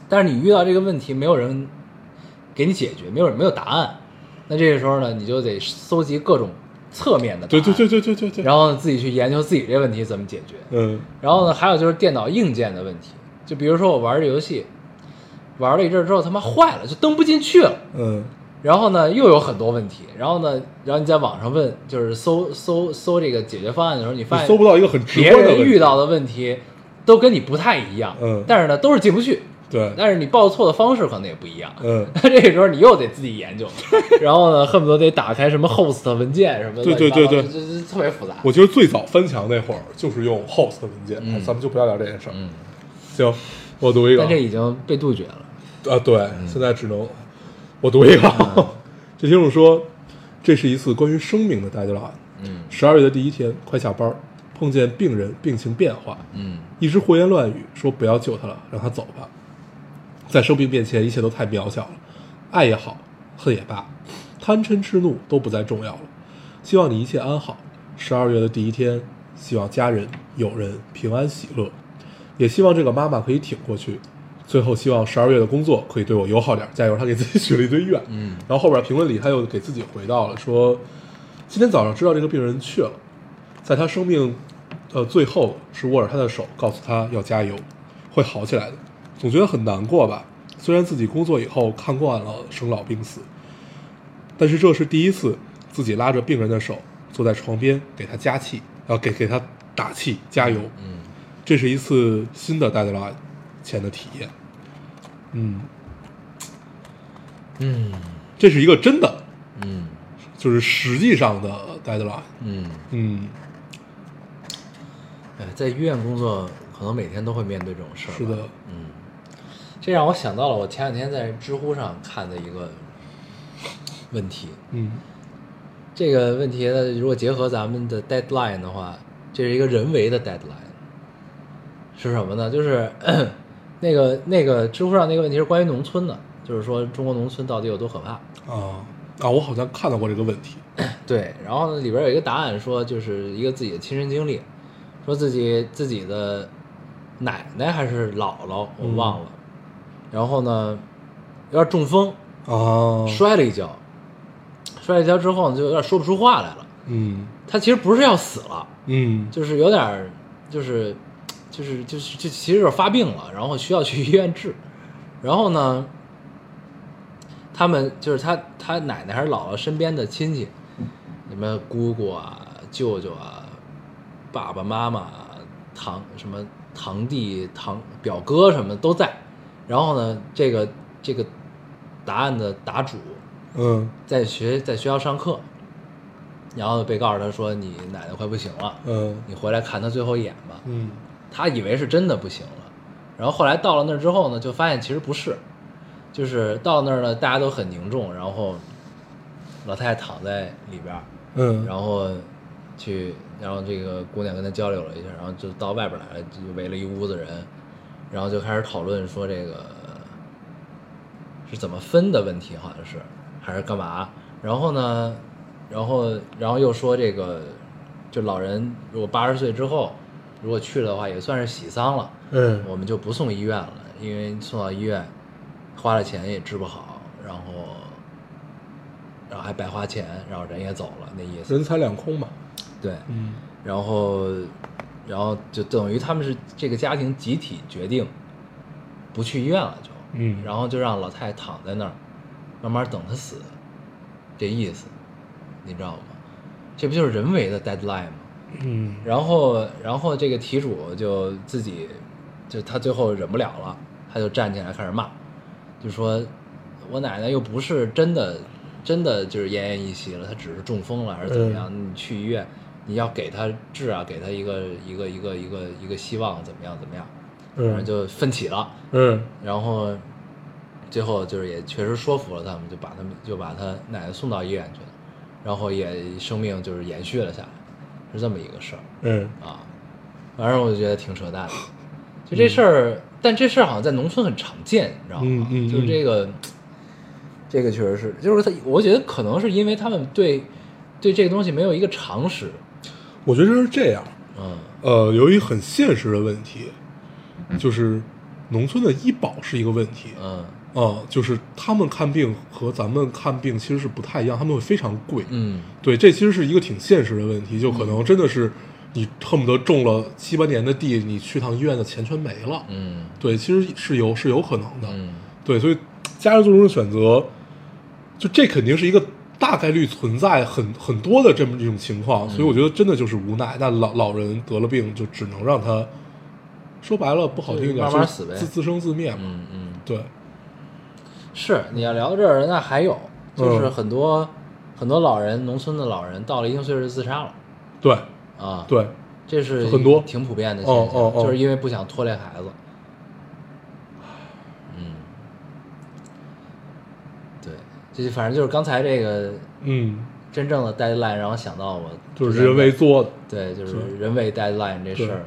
S1: 但是你遇到这个问题，没有人给你解决，没有没有答案，那这个时候呢，你就得搜集各种侧面的，
S2: 对对对对对对对。
S1: 然后自己去研究自己这问题怎么解决。
S2: 嗯
S1: 然后呢，还有就是电脑硬件的问题，就比如说我玩这游戏，玩了一阵之后他妈坏了，就登不进去了。
S2: 嗯
S1: 然后呢，又有很多问题。然后呢，然后你在网上问，就是搜搜搜这个解决方案的时候，你发现
S2: 你搜不到一个很直
S1: 别人
S2: 观的问题
S1: 遇到的问题都跟你不太一样，
S2: 嗯
S1: 但是呢都是进不去，
S2: 对，
S1: 但是你报错的方式可能也不一样。
S2: 嗯，
S1: 那 [LAUGHS] 这个时候你又得自己研究，[LAUGHS] 然后呢，恨不得得打开什么 host 文件什么的，
S2: 对对对对
S1: 这这特别复杂。
S2: 我觉得最早翻墙那会儿就是用 host 文件，
S1: 嗯
S2: 咱们就不要聊这件事儿。
S1: 嗯，
S2: 行，我读一个
S1: 但这已经被杜绝了。
S2: 啊，对，现在只能我读一个。[LAUGHS] 这听众说，这是一次关于生命的 deadline。
S1: 嗯
S2: 十二月的第一天，快下班，碰见病人病情变化，
S1: 嗯
S2: 一直胡言乱语，说不要救他了，让他走吧。在生病面前，一切都太渺小了，爱也好，恨也罢，贪嗔痴怒都不再重要了。希望你一切安好。十二月的第一天，希望家人、友人平安喜乐，也希望这个妈妈可以挺过去。最后，希望十二月的工作可以对我友好点，加油！他给自己许了一堆愿。
S1: 嗯
S2: 然后后边评论里他又给自己回到了说，今天早上知道这个病人去了，在他生命呃最后是握着他的手，告诉他要加油，会好起来的。总觉得很难过吧？虽然自己工作以后看惯了生老病死，但是这是第一次自己拉着病人的手坐在床边给他加气，要给给他打气加油。
S1: 嗯
S2: 这是一次新的 deadline 前的体验。嗯，
S1: 嗯
S2: 这是一个真的，
S1: 嗯
S2: 就是实际上的 deadline。
S1: 嗯，
S2: 嗯，
S1: 哎，在医院工作，可能每天都会面对这种事儿。
S2: 是的，
S1: 嗯，这让我想到了我前两天在知乎上看的一个问题。
S2: 嗯
S1: 这个问题呢，如果结合咱们的 deadline 的话，这是一个人为的 deadline，是什么呢？就是 [CLEARS THROAT] 那个那个知乎上那个问题是关于农村的，就是说中国农村到底有多可怕。
S2: 啊啊，我好像看到过这个问题。[CLEARS THROAT]
S1: 对，然后呢，里边有一个答案说，就是一个自己的亲身经历，说自己自己的奶奶还是姥姥，我忘了，然后呢，有点中风，
S2: 啊，
S1: 摔了一跤，摔了一跤之后呢，就有点说不出话来了。
S2: 嗯
S1: 他其实不是要死了，
S2: 嗯
S1: 就是有点，就是，就是就是就其实就是发病了，然后需要去医院治，然后呢，他们就是他他奶奶还是姥姥身边的亲戚，什么姑姑啊、舅舅啊、爸爸妈妈啊、堂什么堂弟、堂表哥什么都在。然后呢，这个这个答案的答主
S2: 嗯
S1: 在学在学校上课，然后被告诉他说：“你奶奶快不行了，
S2: 嗯
S1: 你回来看她最后一眼吧。”
S2: 嗯
S1: 他以为是真的不行了，然后后来到了那儿之后呢，就发现其实不是，就是到那儿呢，大家都很凝重，然后老太太躺在里边，
S2: 嗯，
S1: 然后去，然后这个姑娘跟他交流了一下，然后就到外边来了，就围了一屋子人，然后就开始讨论说这个是怎么分的问题，好像是还是干嘛？然后呢，然后然后又说这个，就老人如果八十岁之后如果去了的话，也算是喜丧了，
S2: 嗯
S1: 我们就不送医院了，因为送到医院花了钱也治不好，然后然后还白花钱，然后人也走了，那意思。
S2: 人财两空嘛。
S1: 对，
S2: 嗯
S1: 然后然后就等于他们是这个家庭集体决定不去医院了就，
S2: 嗯，
S1: 然后就让老太太躺在那儿，慢慢等她死，这意思，你知道吗？这不就是人为的 deadline 吗？
S2: 嗯
S1: 然后，然后这个题主就自己，就他最后忍不了了，他就站起来开始骂，就说：“我奶奶又不是真的，真的就是奄奄一息了，她只是中风了还是怎么样？你去医院，你要给她治啊，给她一个一个一个一个一个希望，怎么样怎么样？反正
S2: 嗯
S1: 就奋起了。
S2: 嗯
S1: 然后最后就是也确实说服了他们，就把他们就把他奶奶送到医院去了，然后也生命就是延续了下来，是这么一个事儿。
S2: 嗯
S1: 啊，反正我就觉得挺扯淡的。就这事儿，但这事儿好像在农村很常见，你知道吗？
S2: 嗯嗯嗯
S1: 就是这个，这个确实是，就是他，我觉得可能是因为他们对对这个东西没有一个常识。
S2: 我觉得是这样。
S1: 嗯
S2: 呃，由于很现实的问题，就是农村的医保是一个问题。
S1: 嗯
S2: 啊、就是他们看病和咱们看病其实是不太一样，他们会非常贵。
S1: 嗯
S2: 对，这其实是一个挺现实的问题，就可能真的是你恨不得种了七八年的地，你去趟医院的钱全没了。
S1: 嗯
S2: 对，其实是有是有可能的。
S1: 嗯
S2: 对，所以家人做出的选择，就这肯定是一个大概率存在很很多的这么一种情况，所以我觉得真的就是无奈。但老老人得了病，就只能让他说白了不好听一点，就是
S1: 慢慢死呗
S2: 自自生自灭嘛。
S1: 嗯嗯，
S2: 对，
S1: 是。你要聊到这儿，那还有就是
S2: 嗯
S1: 很多、很多老人，农村的老人到了一定岁数就自杀了。
S2: 对，
S1: 啊。，
S2: 对，
S1: 这是
S2: 很多。
S1: 挺普遍的现象，
S2: 哦哦哦。
S1: 就是因为不想拖累孩子。嗯，对，就反正就是刚才这个
S2: 嗯，
S1: 真正的 deadline 让我想到我
S2: 就是人为做的。
S1: 对，就是
S2: 是
S1: 人为 deadline 这事儿，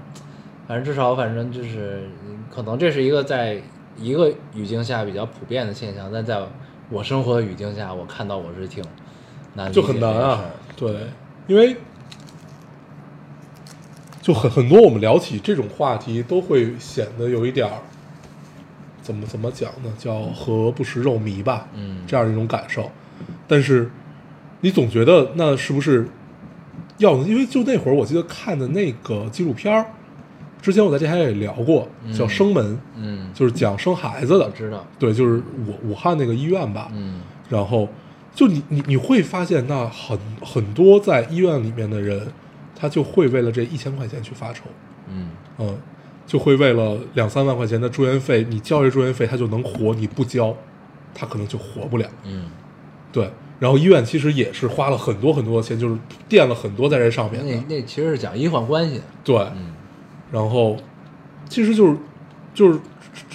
S1: 反正至少反正就是嗯可能这是一个在一个语境下比较普遍的现象，但在我生活的语境下，我看到我是挺难
S2: 就很难啊。对，因为就很很多我们聊起这种话题，都会显得有一点儿怎么怎么讲呢？叫何不食肉糜吧，
S1: 嗯
S2: 这样一种感受。但是你总觉得那是不是要？因为就那会儿我记得看的那个纪录片儿，之前我在电台也聊过，叫《
S1: 嗯
S2: 生门》，
S1: 嗯，
S2: 就是讲生孩子的，
S1: 我知道，
S2: 对，就是武武汉那个医院吧，
S1: 嗯。
S2: 然后就你你你会发现，那很很多在医院里面的人，他就会为了这一千块钱去发愁，
S1: 嗯。
S2: 嗯，就会为了两三万块钱的住院费，你交这住院费他就能活，你不交，他可能就活不了。
S1: 嗯，
S2: 对，然后医院其实也是花了很多很多的钱，就是垫了很多在这上面
S1: 那。那其实是讲医患关系，
S2: 对，
S1: 嗯
S2: 然后其实就是就是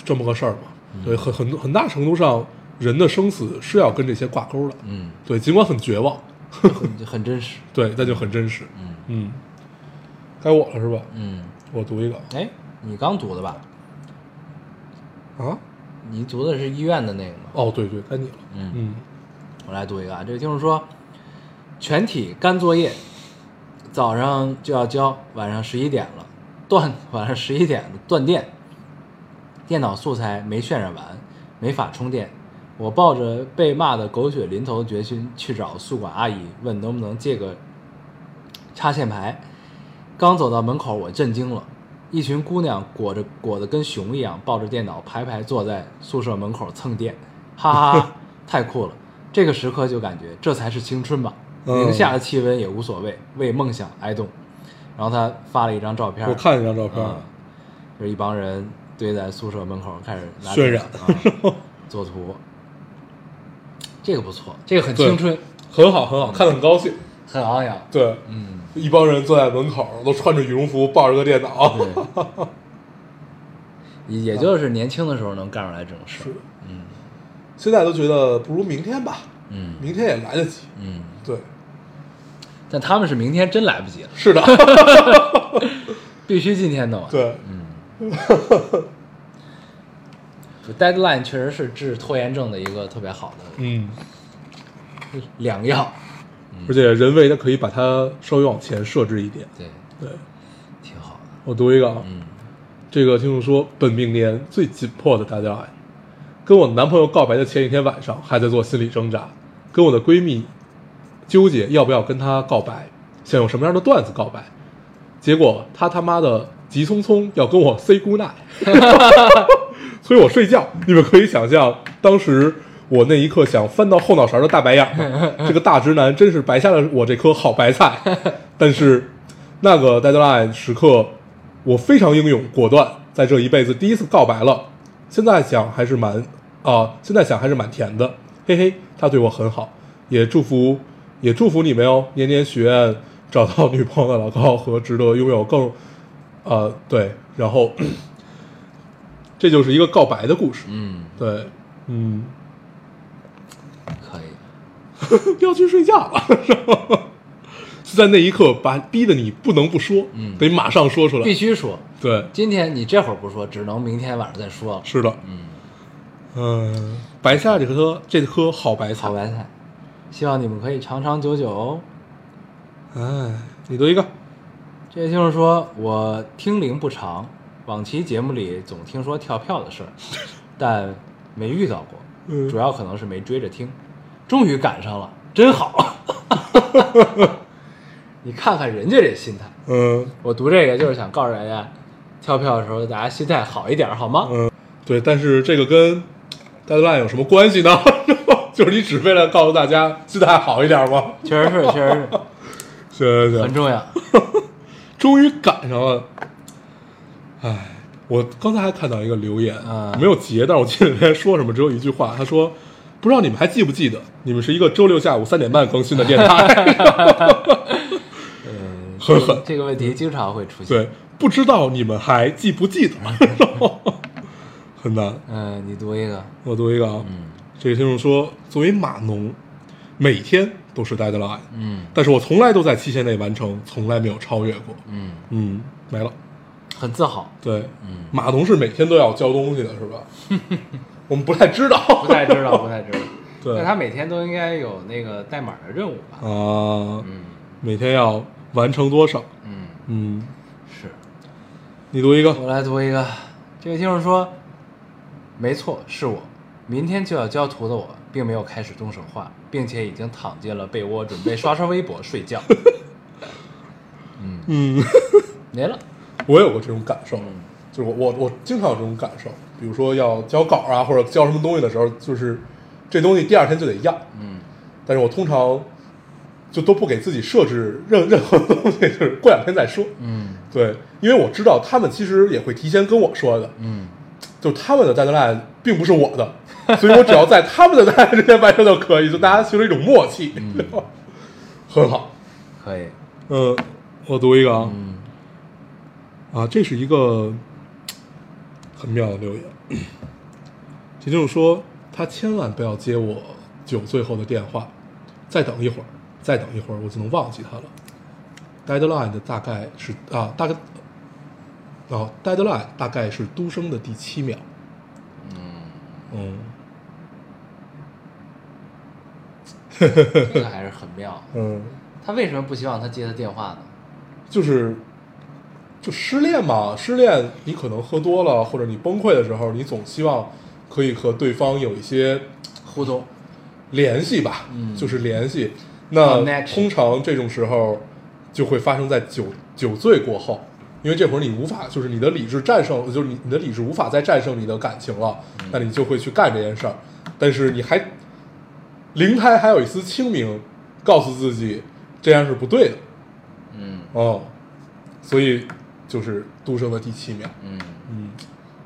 S2: 这么个事儿嘛。对，很很很大程度上，人的生死是要跟这些挂钩的。
S1: 嗯，
S2: 对，尽管很绝望，
S1: 很很真实，
S2: 对，那就很真实。
S1: 嗯
S2: 嗯，该我了是吧？
S1: 嗯，
S2: 我读一个
S1: 哎，你刚读的吧？
S2: 啊？
S1: 你读的是医院的那个吗？
S2: 哦，对对，该你了。
S1: 嗯
S2: 嗯
S1: 我来读一个啊，这个听众说，全体干作业，早上就要交，晚上十一点了，断晚上十一点断电，电脑素材没渲染完，没法充电。我抱着被骂的狗血淋头的决心去找宿管阿姨，问能不能借个插线排。刚走到门口，我震惊了，一群姑娘裹着裹得跟熊一样，抱着电脑排排坐在宿舍门口蹭电，哈哈哈！[LAUGHS] 太酷了！这个时刻就感觉这才是青春吧，
S2: 嗯
S1: 零下的气温也无所谓，为梦想挨冻。然后他发了一张照片，
S2: 我看一张照片，
S1: 嗯，就是一帮人堆在宿舍门口开始拿
S2: 渲染。
S1: 纸啊 [LAUGHS] 作图，这个不错，这个很青春，
S2: 很好很好，看得很高兴。
S1: 很昂扬。
S2: 对，
S1: 嗯，
S2: 一帮人坐在门口，都穿着羽绒服，抱着个电脑。
S1: 对，也就是年轻的时候能干出来这种事儿。
S2: 是，
S1: 嗯。
S2: 现在都觉得不如明天吧，
S1: 嗯。
S2: 明天也来得及。
S1: 嗯，
S2: 对，
S1: 但他们是明天真来不及了，
S2: 是的，[LAUGHS]
S1: 必须今天弄完。
S2: 对，
S1: 嗯。就，[LAUGHS] deadline 确实是治拖延症的一个特别好的
S2: 嗯，
S1: 良药。
S2: 而且人为的可以把它稍微往前设置一点。
S1: 对，
S2: 对，
S1: 挺好的。
S2: 我读一个啊，
S1: 嗯。
S2: 这个听众说，本命年最紧迫的 deadline，跟我男朋友告白的前一天晚上还在做心理挣扎，跟我的闺蜜纠结要不要跟他告白，想用什么样的段子告白，结果他他妈的急匆匆要跟我 say good night，[LAUGHS] 催我睡觉。你们可以想象，当时我那一刻想翻到后脑勺的大白眼儿，[LAUGHS] 这个大直男真是白瞎了我这颗好白菜。但是那个 deadline 时刻，我非常英勇果断，在这一辈子第一次告白了。现在想还是蛮啊、现在想还是蛮甜的，嘿嘿，他对我很好，也祝福也祝福你们哦，年年许愿找到女朋友的老高和值得拥有更，呃，对，然后 [COUGHS] 这就是一个告白的故事，
S1: 嗯，
S2: 对，嗯，
S1: 可以。[LAUGHS]
S2: 要去睡觉了，[LAUGHS] 是吧？就在那一刻把逼得你不能不说，
S1: 嗯。
S2: 得马上说出来。
S1: 必，须说，
S2: 对，
S1: 今天你这会儿不说，只能明天晚上再说。了。
S2: 是的，
S1: 嗯，
S2: 嗯，白菜这颗这颗好白菜。
S1: 好，白菜，希望你们可以长长久久哦。
S2: 哎，你读一个，
S1: 这位听众说，我听龄不长，往期节目里总听说跳票的事儿，[LAUGHS] 但没遇到过，
S2: 嗯
S1: 主要可能是没追着听，终于赶上了，真好。[LAUGHS] 你看看人家这心态，
S2: 嗯
S1: 我读这个就是想告诉大家，跳票的时候大家心态好一点，好吗？
S2: 嗯，对，但是这个跟 deadline 有什么关系呢？[LAUGHS] 就是你只为了告诉大家心态好一点吗？
S1: 确实是，确实是 [LAUGHS]
S2: 行行行，
S1: 很重要。[LAUGHS]
S2: 终于赶上了。哎，我刚才还看到一个留言，
S1: 嗯
S2: 没有截，但是我记得人家说什么，只有一句话，他说：“不知道你们还记不记得，你们是一个周六下午三点半更新的电台。
S1: 嗯，
S2: 很狠
S1: 这个问题经常会出”现。
S2: 对，不知道你们还记不记得，很难。
S1: 嗯，你读一个。
S2: 我读一个啊，
S1: 嗯
S2: 这个听众说，作为码农，每天都是 deadline，
S1: 嗯
S2: 但是我从来都在期限内完成，从来没有超越过。
S1: 嗯，
S2: 嗯，没了。
S1: 很自豪。
S2: 对，
S1: 嗯
S2: 码农是每天都要交东西的，是吧？[LAUGHS] 我们不太知道，
S1: 不太知道，不太知道。
S2: 对
S1: 那他每天都应该有那个代码的任务吧？
S2: 啊，
S1: 嗯
S2: 每天要完成多少？
S1: 嗯，
S2: 嗯，
S1: 是。
S2: 你读一个，
S1: 我来读一个，这位听众说，没错，是我，明天就要交图的我，并没有开始动手画，并且已经躺进了被窝，准备刷刷微博睡觉。嗯，
S2: 嗯，
S1: 没了。
S2: 我有过这种感受，
S1: 嗯。
S2: 就是我我我经常有这种感受，比如说要交稿啊，或者交什么东西的时候，就是这东西第二天就得要，
S1: 嗯。
S2: 但是我通常就都不给自己设置任 [LAUGHS] 任何东西，就是过两天再说。
S1: 嗯。
S2: 对，因为我知道他们其实也会提前跟我说的，
S1: 嗯
S2: 就他们的 deadline 并不是我的，所以我只要在他们的 deadline 之前完成就可以，就大家形成一种默契，
S1: 嗯 [LAUGHS]
S2: 很好。
S1: 可以。
S2: 嗯，我读一个啊，
S1: 嗯
S2: 啊，这是一个很妙的留言。也就是说，他千万不要接我酒醉后的电话，再等一会儿，再等一会儿，我就能忘记他了。Deadline 的大概是啊，大概，哦，Deadline 大概是嘟声的第七秒。
S1: 嗯，
S2: 嗯 [LAUGHS]
S1: 这个还是很妙。
S2: 嗯，
S1: 他为什么不希望他接他电话呢？
S2: 就是就失恋嘛，失恋你可能喝多了，或者你崩溃的时候，你总希望可以和对方有一些
S1: 互动。
S2: 联系吧，
S1: 嗯
S2: 就是联系。那通常这种时候就会发生在酒酒醉过后，因为这会儿你无法，就是你的理智战胜，就是你你的理智无法再战胜你的感情了，
S1: 嗯
S2: 那你就会去干这件事儿。但是你还灵胎还有一丝清明，告诉自己这样是不对的。
S1: 嗯
S2: 哦，所以就是杜生的第七秒。
S1: 嗯，
S2: 嗯，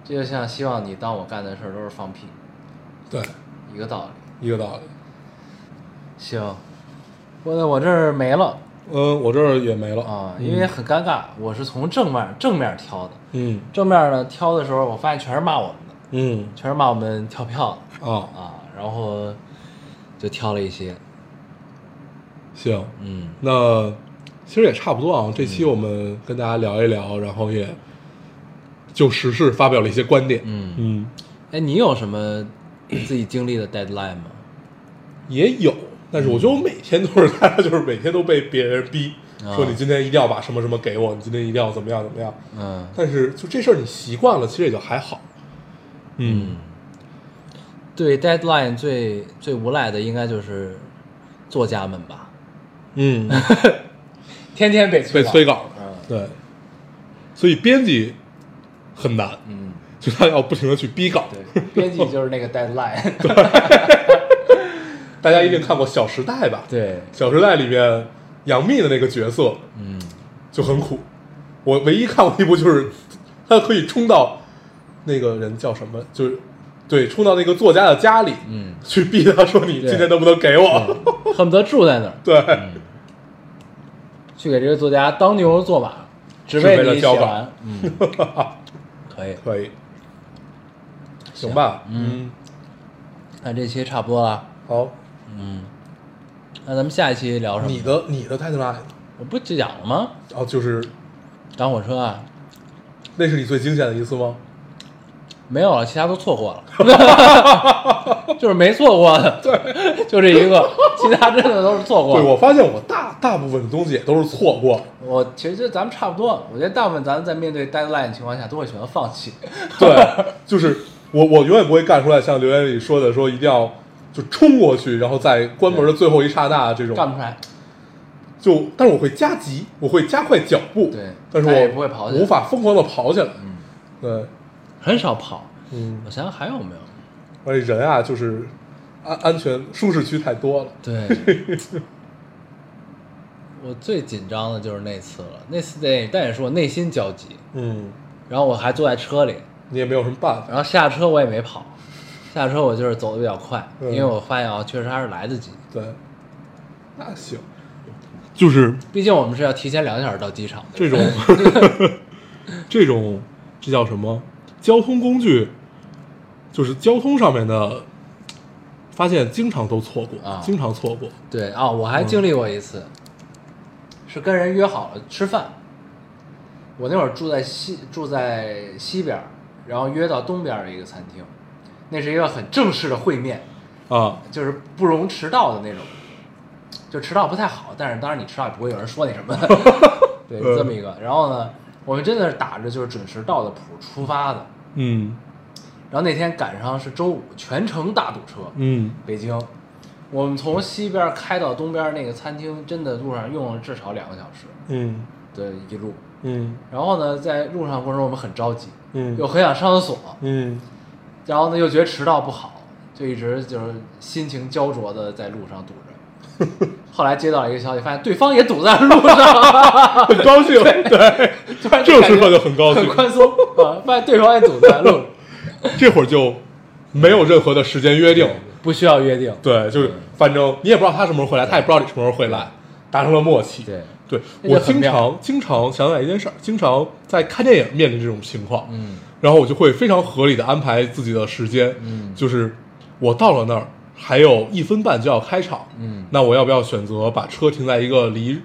S1: 这就像希望你当我干的事儿都是放屁
S2: 对，
S1: 一个道理。
S2: 一个道理。
S1: 行，我我这儿没了
S2: 嗯，我这儿也没了。
S1: 啊，因为很尴尬，我是从正面正面挑的，
S2: 嗯。
S1: 正面呢挑的时候，我发现全是骂我们的，
S2: 嗯。
S1: 全是骂我们跳票的。
S2: 啊，
S1: 啊，然后就挑了一些，
S2: 行，
S1: 嗯。
S2: 那其实也差不多啊。这期我们跟大家聊一聊，然后也就时事发表了一些观点。
S1: 嗯，
S2: 嗯，
S1: 哎，你有什么自己经历的 deadline 吗？
S2: 也有，但是我觉得我每天都是，大 [LAUGHS] 家就是每天都被别人逼，
S1: 啊
S2: 说你今天一定要把什么什么给我，你今天一定要怎么样怎么样。
S1: 嗯
S2: 但是就这事儿你习惯了，其实也就还好。嗯，
S1: 对 deadline 最最无赖的应该就是作家们吧，
S2: 嗯，
S1: 天天被 [LAUGHS]
S2: 被催稿，
S1: 嗯
S2: 对，所以编辑很难，
S1: 嗯，
S2: 就他要不停的去逼稿。
S1: 对，编辑就是那个 deadline，[LAUGHS]
S2: 大家一定看过《小时代》吧？
S1: 对，《
S2: 小时代》里面杨幂的那个角色
S1: 嗯。
S2: 就很苦。我唯一看过一部就是他可以冲到那个人叫什么，就是对，冲到那个作家的家里，
S1: 嗯，
S2: 去逼他说你今天能不能给我？
S1: 恨不得住在那儿，[LAUGHS]
S2: 对，
S1: 去给这个作家当牛做马，只
S2: 只为
S1: 为
S2: 了交稿。
S1: 嗯，[LAUGHS] 可以，
S2: 可以，行。吧？
S1: 嗯，那这期差不多了，
S2: 好，
S1: 嗯，那咱们下一期聊什么？
S2: 你的你的 deadline
S1: 我不就讲了吗？
S2: 哦，就是
S1: 赶火车啊，
S2: 那是你最惊险的一次吗？
S1: 没有了，其他都错过了，[LAUGHS] 就是没错过的，[LAUGHS] 对，就这一个，其他真的都是错过
S2: 对，我发现我大大部分的东西也都是错过。
S1: 我其实就咱们差不多，我觉得大部分咱们在面对 deadline 的情况下，都会选择放弃。
S2: 对，就是我我永远不会干出来像留言里说的，说一定要就冲过去，然后在关门的最后一刹那这种，
S1: 干不出来，
S2: 就但是我会加急，我会加快脚步，
S1: 对
S2: 但是我
S1: 不会跑
S2: 无法疯狂的跑起来。
S1: 嗯，
S2: 对，
S1: 很少跑。
S2: 嗯，
S1: 我想想还有没有？
S2: 而且人啊，就是安安全舒适区太多了。
S1: 对，[LAUGHS] 我最紧张的就是那次了。那次得，但也是我内心焦急，
S2: 嗯，
S1: 然后我还坐在车里，
S2: 你也没有什么办法。
S1: 然后下车我也没跑，下车我就是走的比较快，
S2: 嗯
S1: 因为我发现啊，确实还是来得及。
S2: 对，那行，就是
S1: 毕竟我们是要提前两个小时到机场的。[LAUGHS]
S2: 这种这种这叫什么交通工具，就是交通上面的，发现经常都错过，
S1: 啊
S2: 经常错过。
S1: 对啊，我还经历过一次，是跟人约好了吃饭。我那会儿住在西住在西边，然后约到东边的一个餐厅，那是一个很正式的会面，
S2: 啊，
S1: 就是不容迟到的那种。就迟到不太好，但是当然你迟到也不会有人说你什么，[LAUGHS] 对，
S2: 嗯
S1: 这么一个。然后呢，我们真的是打着就是准时到的谱出发的。
S2: 嗯
S1: 然后那天赶上是周五，全程大堵车，
S2: 嗯
S1: 北京，我们从西边开到东边那个餐厅，真的路上用了至少两个小时
S2: 嗯
S1: 的一路。
S2: 嗯
S1: 然后呢，在路上过程中我们很着急，
S2: 嗯
S1: 又很想上厕所，
S2: 嗯
S1: 然后呢又觉得迟到不好，就一直就是心情焦灼的在路上堵着。后来接到一个消息，发现对方也堵在路上，[LAUGHS]
S2: 很高兴，[LAUGHS] 对，
S1: 突然
S2: 这个时刻就很高兴。
S1: 很宽松啊，发现对方也堵在路上，
S2: 这会儿就没有任何的时间约定，
S1: 不需要约定。
S2: 对，就是反正你也不知道他什么时候回来，他也不知道你什么时候回来，达成了默契。
S1: 对，
S2: 对我经常经常想起来一件事儿，经常在看电影面临这种情况，
S1: 嗯
S2: 然后我就会非常合理的安排自己的时间，
S1: 嗯。
S2: 就是我到了那儿还有一分半就要开场，
S1: 嗯。
S2: 那我要不要选择把车停在一个离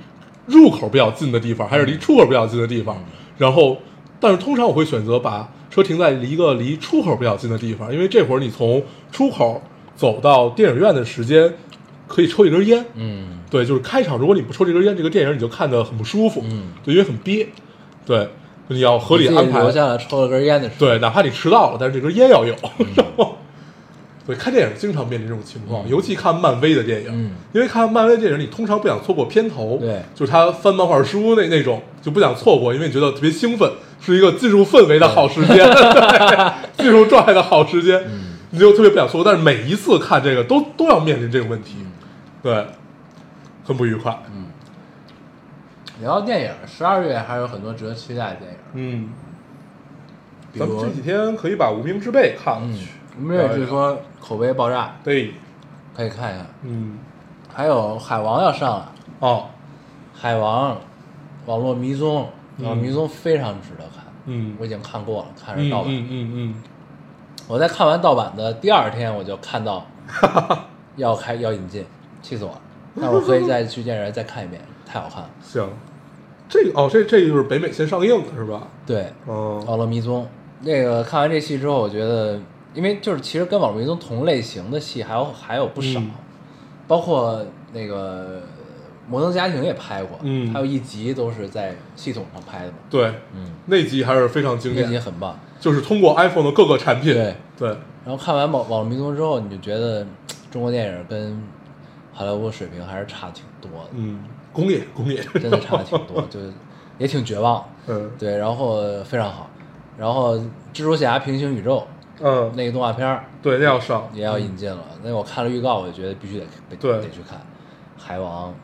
S2: 入口比较近的地方，还是离出口比较近的地方？然后，但是通常我会选择把车停在一个离出口比较近的地方，因为这会儿你从出口走到电影院的时间可以抽一根烟，
S1: 嗯。
S2: 对，就是开场，如果你不抽这根烟，这个电影你就看得很不舒服，
S1: 嗯。
S2: 对，因为很憋，对，你要合理安排，
S1: 留下来抽了根烟的时候。
S2: 对，哪怕你迟到了，但是这根烟要有。
S1: 嗯
S2: 然后，[LAUGHS] 对，看电影经常面临这种情况，尤其看漫威的电影，
S1: 嗯
S2: 因为看漫威电影，你通常不想错过片头，
S1: 对
S2: 就是他翻漫画书那那种，就不想错过，因为你觉得特别兴奋，是一个进入氛围的好时间，对进入状态的好时间。
S1: 嗯
S2: 你就特别不想错过。但是每一次看这个都都要面临这个问题，对，很不愉快。
S1: 嗯，聊到电影，十二月还有很多值得期待的电影，
S2: 嗯，
S1: 比如
S2: 咱们这几天可以把《无名之辈》看了
S1: 嗯。
S2: 去。，
S1: 我们也据说口碑爆炸，
S2: 对，
S1: 可以看一看。
S2: 嗯，
S1: 还有海王要上了，
S2: 哦，
S1: 海王网络迷踪，
S2: 嗯。
S1: 网络迷踪非常值得看，
S2: 嗯。
S1: 我已经看过了，看
S2: 嗯
S1: 着盗版。
S2: 嗯嗯嗯，
S1: 我在看完盗版的第二天，我就看到 [LAUGHS] 要开要引进，气死我了。但我可以再去电影院再看一遍，太好看了。
S2: 行，这个哦，这这就是北美先上映的是吧？
S1: 对，
S2: 哦，
S1: 网络迷踪那个看完这戏之后，我觉得，因为就是其实跟网络迷踪同类型的戏还有还有不少，
S2: 嗯。
S1: 包括那个《摩登家庭》也拍过，
S2: 嗯。
S1: 还有一集都是在系统上拍的嘛，
S2: 对，
S1: 嗯，
S2: 那集还是非常经典。
S1: 那集，很棒。
S2: 就是通过 iPhone 的各个产品，
S1: 对
S2: 对，
S1: 然后看完网网络迷踪之后，你就觉得中国电影跟好莱坞水平还是差挺多的，
S2: 嗯，工业工业。
S1: 真的 [LAUGHS] 差的挺多，就是也挺绝望。
S2: 嗯。
S1: 对，然后非常好，然后蜘蛛侠平行宇宙
S2: 嗯，
S1: 那个动画片儿
S2: 对，那要上，
S1: 也要引进了，那我看了预告，我就觉得必须得得得去看。海王，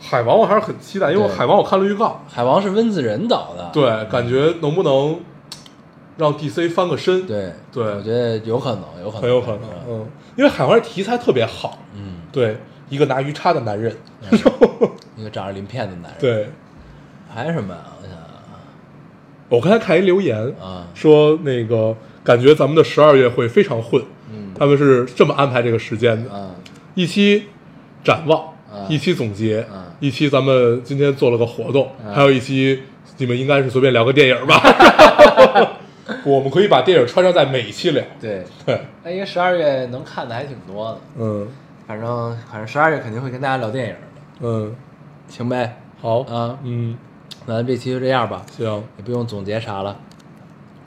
S2: 海王我还是很期待，因为我海王我看了预告，
S1: 海王是温子仁导的，
S2: 对，感觉能不能让 DC 翻个身？
S1: 对
S2: 对。
S1: 我觉得有可能，有可能，
S2: 很有可能，嗯，因为海王这题材特别好，
S1: 嗯，
S2: 对，一个拿鱼叉的男人，[LAUGHS]
S1: 一个长着鳞片的男人，，
S2: 对。
S1: 还有什么啊？我想想。
S2: 我刚才看一留言
S1: 啊，
S2: 说那个感觉咱们的十二月会非常混，
S1: 嗯。
S2: 他们是这么安排这个时间的，
S1: 啊，
S2: 一期展望，
S1: 啊
S2: 一期总结，
S1: 啊
S2: 一期咱们今天做了个活动，
S1: 啊
S2: 还有一期你们应该是随便聊个电影吧。[LAUGHS] 我们可以把电影穿插在每一期聊。
S1: 对，
S2: 对，[LAUGHS]
S1: 那因为十二月能看的还挺多的，
S2: 嗯
S1: 反正反正十二月肯定会跟大家聊电影的，
S2: 嗯，
S1: 行呗，
S2: 好，
S1: 啊。
S2: 嗯，
S1: 那咱这期就这样吧，
S2: 行，
S1: 也不用总结啥了，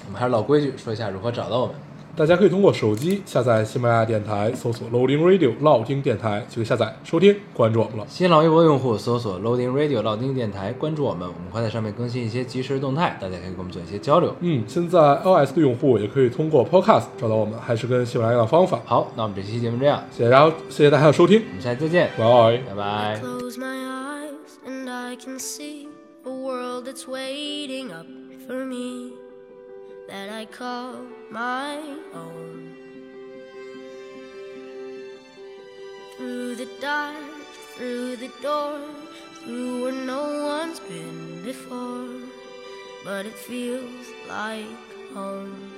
S1: 我们还是老规矩，说一下如何找到我们。
S2: 大家可以通过手机下载喜马拉雅电台，搜索 Loading Radio 老听电台就可以下载收听，关注我们了。
S1: 新浪微博用户搜索 Loading Radio 老丁电台，关注我们，我们会在上面更新一些即时动态，大家可以跟我们做一些交流。
S2: 嗯，现在 iOS 的用户也可以通过 Podcast 找到我们，还是跟喜马拉雅的方法。
S1: 好，那我们这期节目这样，
S2: 谢谢大家，谢谢大家的收听，
S1: 我们下期再见，
S2: 拜。
S1: 拜拜。
S3: Close my eyes and I can see a world that's waiting up for me that I call my own. Through the dark, through the door, through where no one's been before, but it feels like home.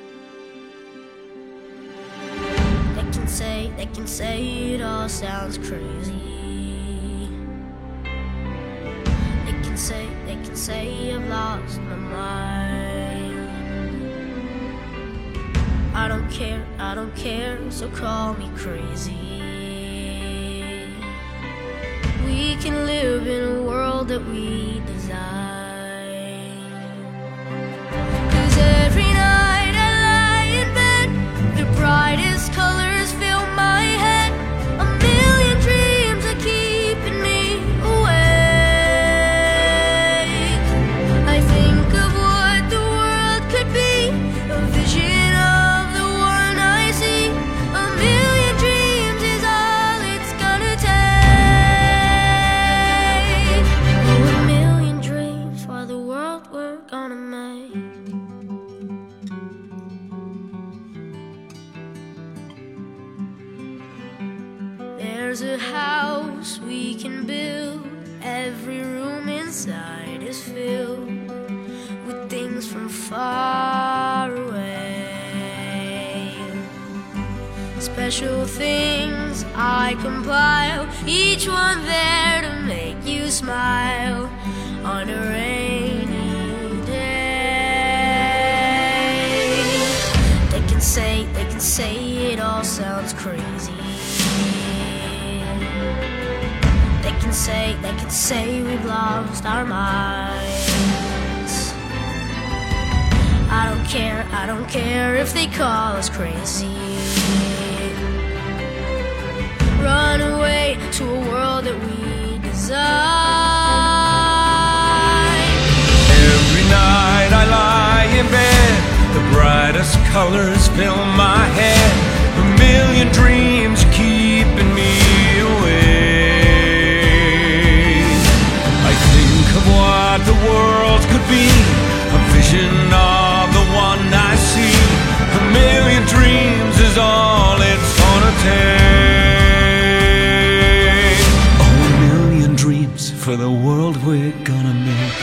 S3: They can say, they can say it all sounds crazy. They can say, they can say I've lost my mind. I don't care, I don't care, so call me crazy. We can live in a world that we design. Compile, each one there to make you smile on a rainy day. They can say, they can say it all sounds crazy. They can say, they can say we've lost our minds. I don't care, I don't care if they call us crazy.
S4: Every night I lie in bed The brightest colors fill my head. A million dreams keeping me awake. I think of what the world could be. A vision of the one I see. A million dreams is all it's gonna take. For the world we're gonna make.